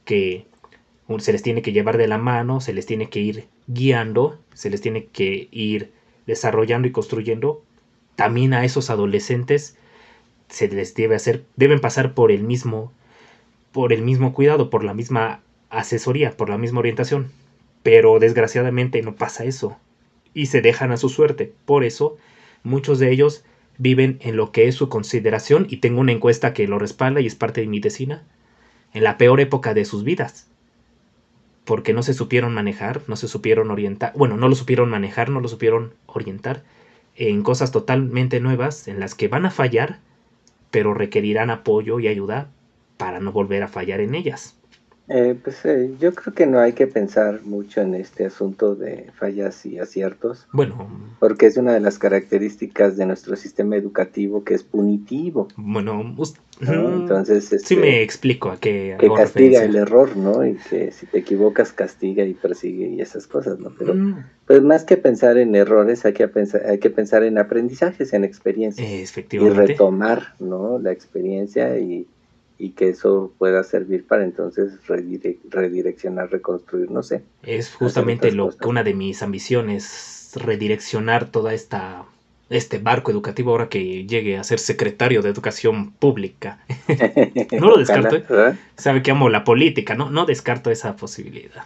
que se les tiene que llevar de la mano, se les tiene que ir guiando, se les tiene que ir desarrollando y construyendo. También a esos adolescentes se les debe hacer, deben pasar por el mismo, por el mismo cuidado, por la misma asesoría, por la misma orientación. Pero desgraciadamente no pasa eso. Y se dejan a su suerte. Por eso, muchos de ellos viven en lo que es su consideración, y tengo una encuesta que lo respalda y es parte de mi decina, en la peor época de sus vidas. Porque no se supieron manejar, no se supieron orientar, bueno, no lo supieron manejar, no lo supieron orientar en cosas totalmente nuevas en las que van a fallar, pero requerirán apoyo y ayuda para no volver a fallar en ellas. Eh, pues eh, yo creo que no hay que pensar mucho en este asunto de fallas y aciertos. Bueno. Porque es una de las características de nuestro sistema educativo que es punitivo. Bueno, entonces... sí este, me explico a qué... Que castiga el error, ¿no? Y que si te equivocas castiga y persigue y esas cosas, ¿no? Pero mm. pues más que pensar en errores hay que pensar, hay que pensar en aprendizajes, en experiencias. Efectivamente. Y retomar, ¿no? La experiencia y y que eso pueda servir para entonces redireccionar, reconstruir, no sé. Es justamente lo que una de mis ambiciones, redireccionar toda esta este barco educativo ahora que llegue a ser secretario de educación pública. no lo descarto, ¿eh? sabe que amo la política, no, no descarto esa posibilidad.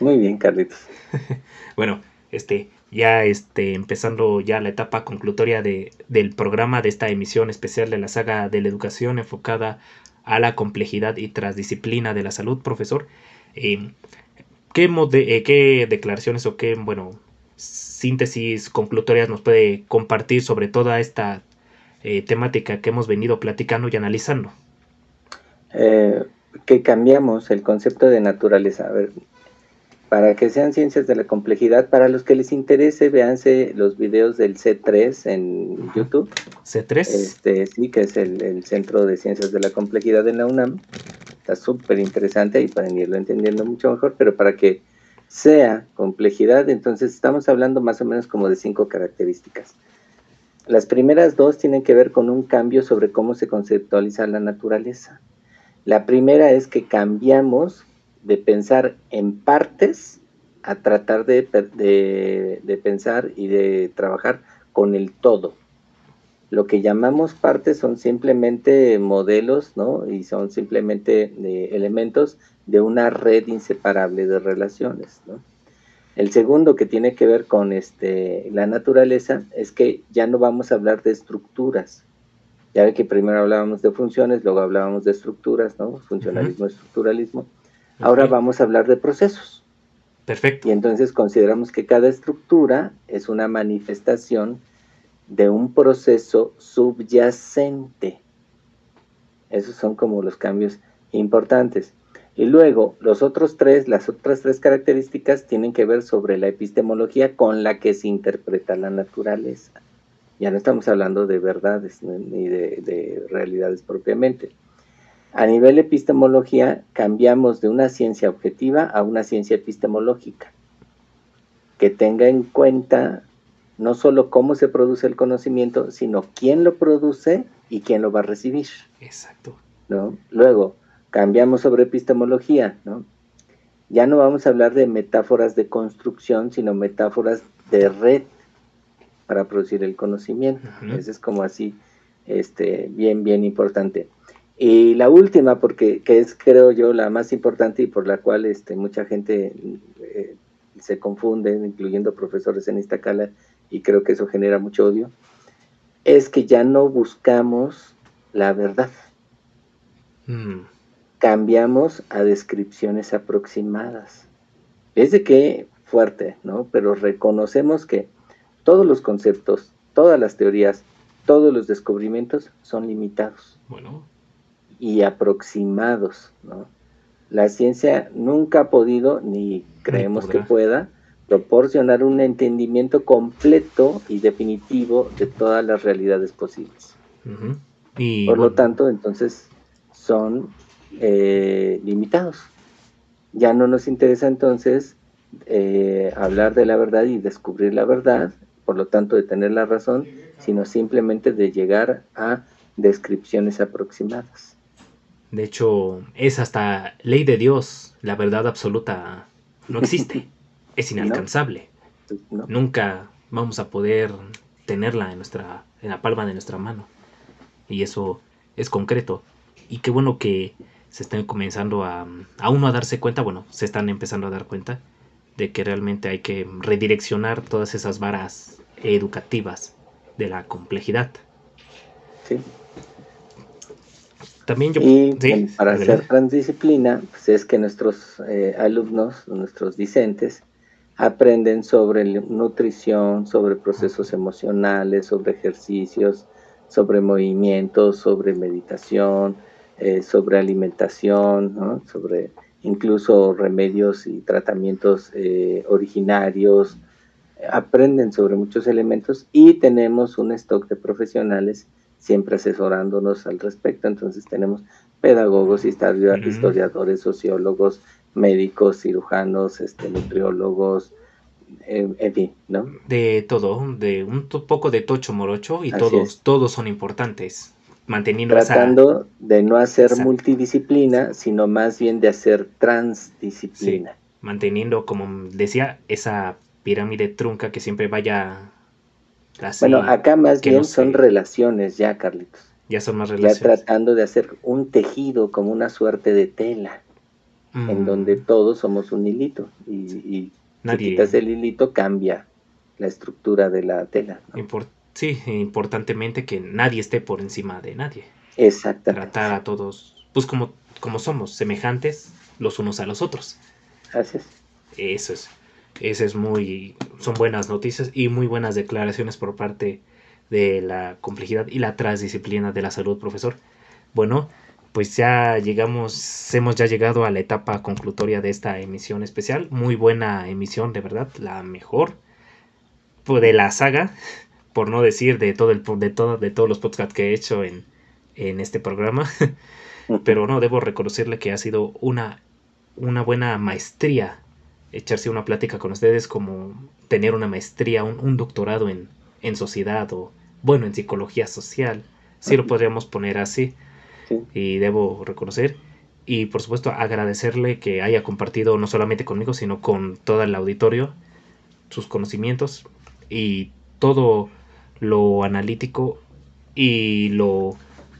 Muy bien, Carlitos. bueno, este, ya este, empezando ya la etapa conclutoria de, del programa de esta emisión especial de la saga de la educación enfocada a la complejidad y transdisciplina de la salud, profesor. Eh, ¿qué, eh, ¿Qué declaraciones o qué, bueno, síntesis conclutorias nos puede compartir sobre toda esta eh, temática que hemos venido platicando y analizando? que cambiamos el concepto de naturaleza. A ver, para que sean ciencias de la complejidad. Para los que les interese, véanse los videos del C3 en YouTube. C3. Este, sí, que es el, Centro de Ciencias de la Complejidad en la UNAM. Está súper interesante y para irlo entendiendo mucho mejor, pero para que sea complejidad, entonces estamos hablando más o menos como de cinco características. Las primeras dos tienen que ver con un cambio sobre cómo se conceptualiza la naturaleza. La primera es que cambiamos de pensar en partes a tratar de, pensar y de trabajar con el todo. Lo que llamamos partes son simplemente modelos, ¿no? Y son simplemente eh, elementos de una red inseparable de relaciones, ¿no? El segundo que tiene que ver con este, la naturaleza es que ya no vamos a hablar de estructuras. Ya ve que primero hablábamos de funciones, luego hablábamos de estructuras, ¿no? Funcionalismo, estructuralismo. Ahora vamos a hablar de procesos. Perfecto. Y entonces consideramos que cada estructura es una manifestación de un proceso subyacente. Esos son como los cambios importantes. Y luego, los otros tres, las otras tres características tienen que ver sobre la epistemología con la que se interpreta la naturaleza. Ya no estamos hablando de verdades ni de, de realidades propiamente. A nivel epistemología, cambiamos de una ciencia objetiva a una ciencia epistemológica, que tenga en cuenta no solo cómo se produce el conocimiento, sino quién lo produce y quién lo va a recibir. Exacto. ¿no? Luego, cambiamos sobre epistemología, ¿no? Ya no vamos a hablar de metáforas de construcción, sino metáforas de red para producir el conocimiento. Eso es como así, este, bien, bien importante. Y la última, porque que es creo yo la más importante y por la cual este, mucha gente eh, se confunde, incluyendo profesores en Iztacala, y creo que eso genera mucho odio, es que ya no buscamos la verdad. Mm. Cambiamos a descripciones aproximadas. Es de que fuerte, ¿no? Pero reconocemos que todos los conceptos, todas las teorías, todos los descubrimientos son limitados. Bueno y aproximados. ¿no? La ciencia nunca ha podido, ni creemos que pueda, proporcionar un entendimiento completo y definitivo de todas las realidades posibles. y, Por lo tanto, entonces son eh, limitados. Ya no nos interesa entonces eh, hablar de la verdad y descubrir la verdad, por lo tanto de tener la razón, sino simplemente de llegar a descripciones aproximadas. De hecho, es hasta ley de Dios, la verdad absoluta no existe, es inalcanzable. Nunca vamos a poder tenerla en nuestra en la palma de nuestra mano. y eso es concreto. Y qué bueno que se están comenzando a, a uno a darse cuenta, bueno, se están empezando a dar cuenta de que realmente hay que redireccionar todas esas varas educativas de la complejidad. Sí. También yo... Y para hacer transdisciplina, pues es que nuestros eh, alumnos, nuestros discentes, aprenden sobre nutrición, sobre procesos emocionales, sobre ejercicios, sobre movimientos, sobre meditación, eh, sobre alimentación, sobre incluso remedios y tratamientos eh, originarios, aprenden sobre muchos elementos y tenemos un stock de profesionales siempre asesorándonos al respecto. Entonces tenemos pedagogos, historiadores, sociólogos, médicos, cirujanos, este, nutriólogos, en fin, ¿no? De todo, de un poco de tocho morocho y todos, todos son importantes. Manteniendo Tratando de no hacer multidisciplina, sino más bien de hacer transdisciplina. manteniendo, como decía, esa pirámide trunca que siempre vaya bueno, acá más bien son relaciones ya, Carlitos. Ya son más relaciones. Ya tratando de hacer un tejido como una suerte de tela, en mm. donde todos somos un hilito. Y, Nadie... si quitas el hilito, cambia la estructura de la tela. sí, importantemente que nadie esté por encima de nadie. Exactamente. Tratar a todos, pues como, como somos, semejantes los unos a los otros. Así es. Eso es. Ese es muy, son buenas noticias y muy buenas declaraciones por parte de la complejidad y la transdisciplina de la salud, profesor. Bueno, pues ya llegamos, hemos ya llegado a la etapa conclutoria de esta emisión especial. Muy buena emisión, de verdad, la mejor pues, de la saga, por no decir de todo el de todo, de todos los podcasts que he hecho en, en este programa. Pero no, debo reconocerle que ha sido una, una buena maestría echarse una plática con ustedes como tener una maestría, un, doctorado en, en, sociedad o, bueno, en psicología social. Sí lo podríamos poner así. Y debo reconocer. Y por supuesto agradecerle que haya compartido no solamente conmigo, sino con todo el auditorio sus conocimientos y todo lo analítico y lo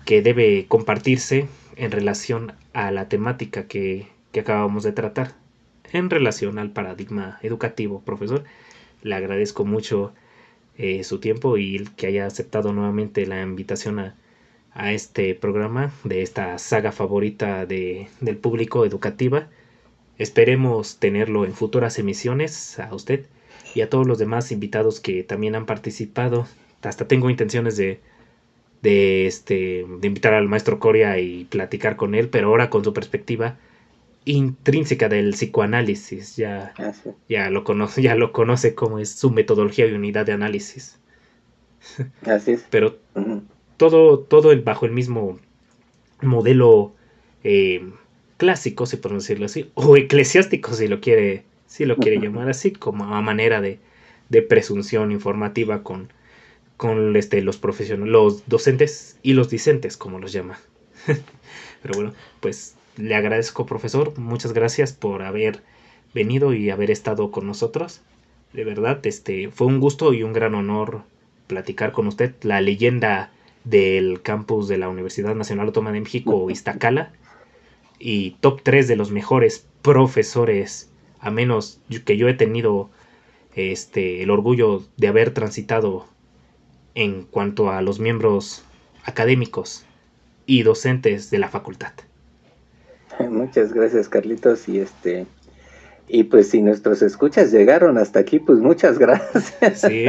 que debe compartirse en relación a la temática que, que acabamos de tratar en relación al paradigma educativo, profesor. Le agradezco mucho eh, su tiempo y que haya aceptado nuevamente la invitación a, este programa de esta saga favorita de, del público educativa. Esperemos tenerlo en futuras emisiones a usted y a todos los demás invitados que también han participado. Hasta tengo intenciones de, de, este, de invitar al maestro Coria y platicar con él, pero ahora con su perspectiva intrínseca del psicoanálisis, ya, ah, ya, lo conoce, ya lo conoce como es su metodología y unidad de análisis. Así es. Pero todo, todo el, bajo el mismo modelo eh, clásico, si podemos decirlo así, o eclesiástico, si lo quiere, si lo quiere llamar así, como a manera de, de presunción informativa con, con este, los profesionales, los docentes y los discentes, como los llama. Pero bueno, pues le agradezco, profesor. Muchas gracias por haber venido y haber estado con nosotros. De verdad, este fue un gusto y un gran honor platicar con usted. La leyenda del campus de la Universidad Nacional Autónoma de México, Iztacala, y top 3 de los mejores profesores, a menos que yo he tenido este, el orgullo de haber transitado en cuanto a los miembros académicos y docentes de la facultad. Muchas gracias, Carlitos. Y este, y pues si nuestros escuchas llegaron hasta aquí, pues muchas gracias. Sí.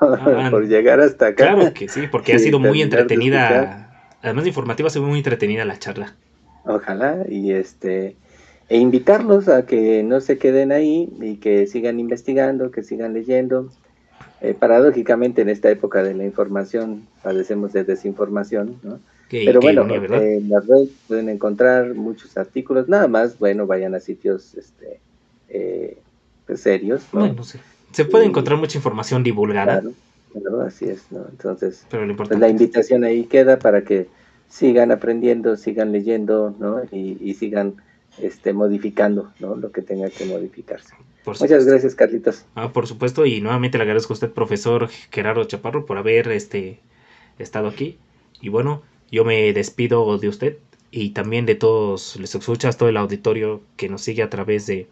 Ah, por, llegar hasta acá. Claro que sí, porque ha sido muy entretenida. Además de informativa, ha sido muy entretenida la charla. Ojalá, y este, e invitarlos a que no se queden ahí y que sigan investigando, que sigan leyendo. Eh, paradójicamente, en esta época de la información, padecemos de desinformación, ¿no? Pero bueno, en la red pueden encontrar muchos artículos, nada más, bueno, vayan a sitios este, eh, pues, serios. Bueno, Se puede encontrar mucha información divulgada. Claro, así es, ¿no? Entonces, pues, la invitación ahí queda para que sigan aprendiendo, sigan leyendo, ¿no? Y, sigan este, modificando, ¿no? Lo que tenga que modificarse. Muchas gracias, Carlitos. Ah, por supuesto, y nuevamente le agradezco a usted, profesor Gerardo Chaparro, por haber este, estado aquí Y bueno, yo me despido de usted y también de todos, les escuchas todo el auditorio que nos sigue a través de,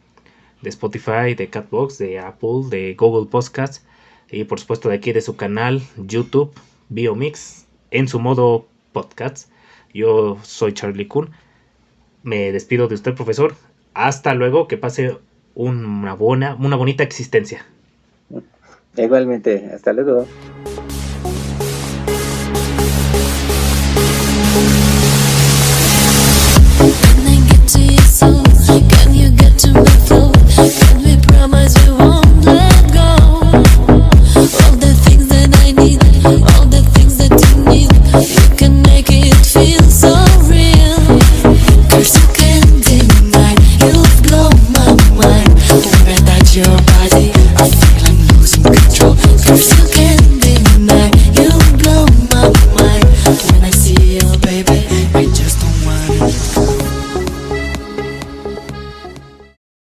de Spotify, de Catbox, de Apple, de Google Podcasts y por supuesto de aquí de su canal YouTube Biomix en su modo podcast. Yo soy Charlie Kuhn. Me despido de usted, profesor. Hasta luego, que pase una buena, una bonita existencia. Igualmente, hasta luego. to me.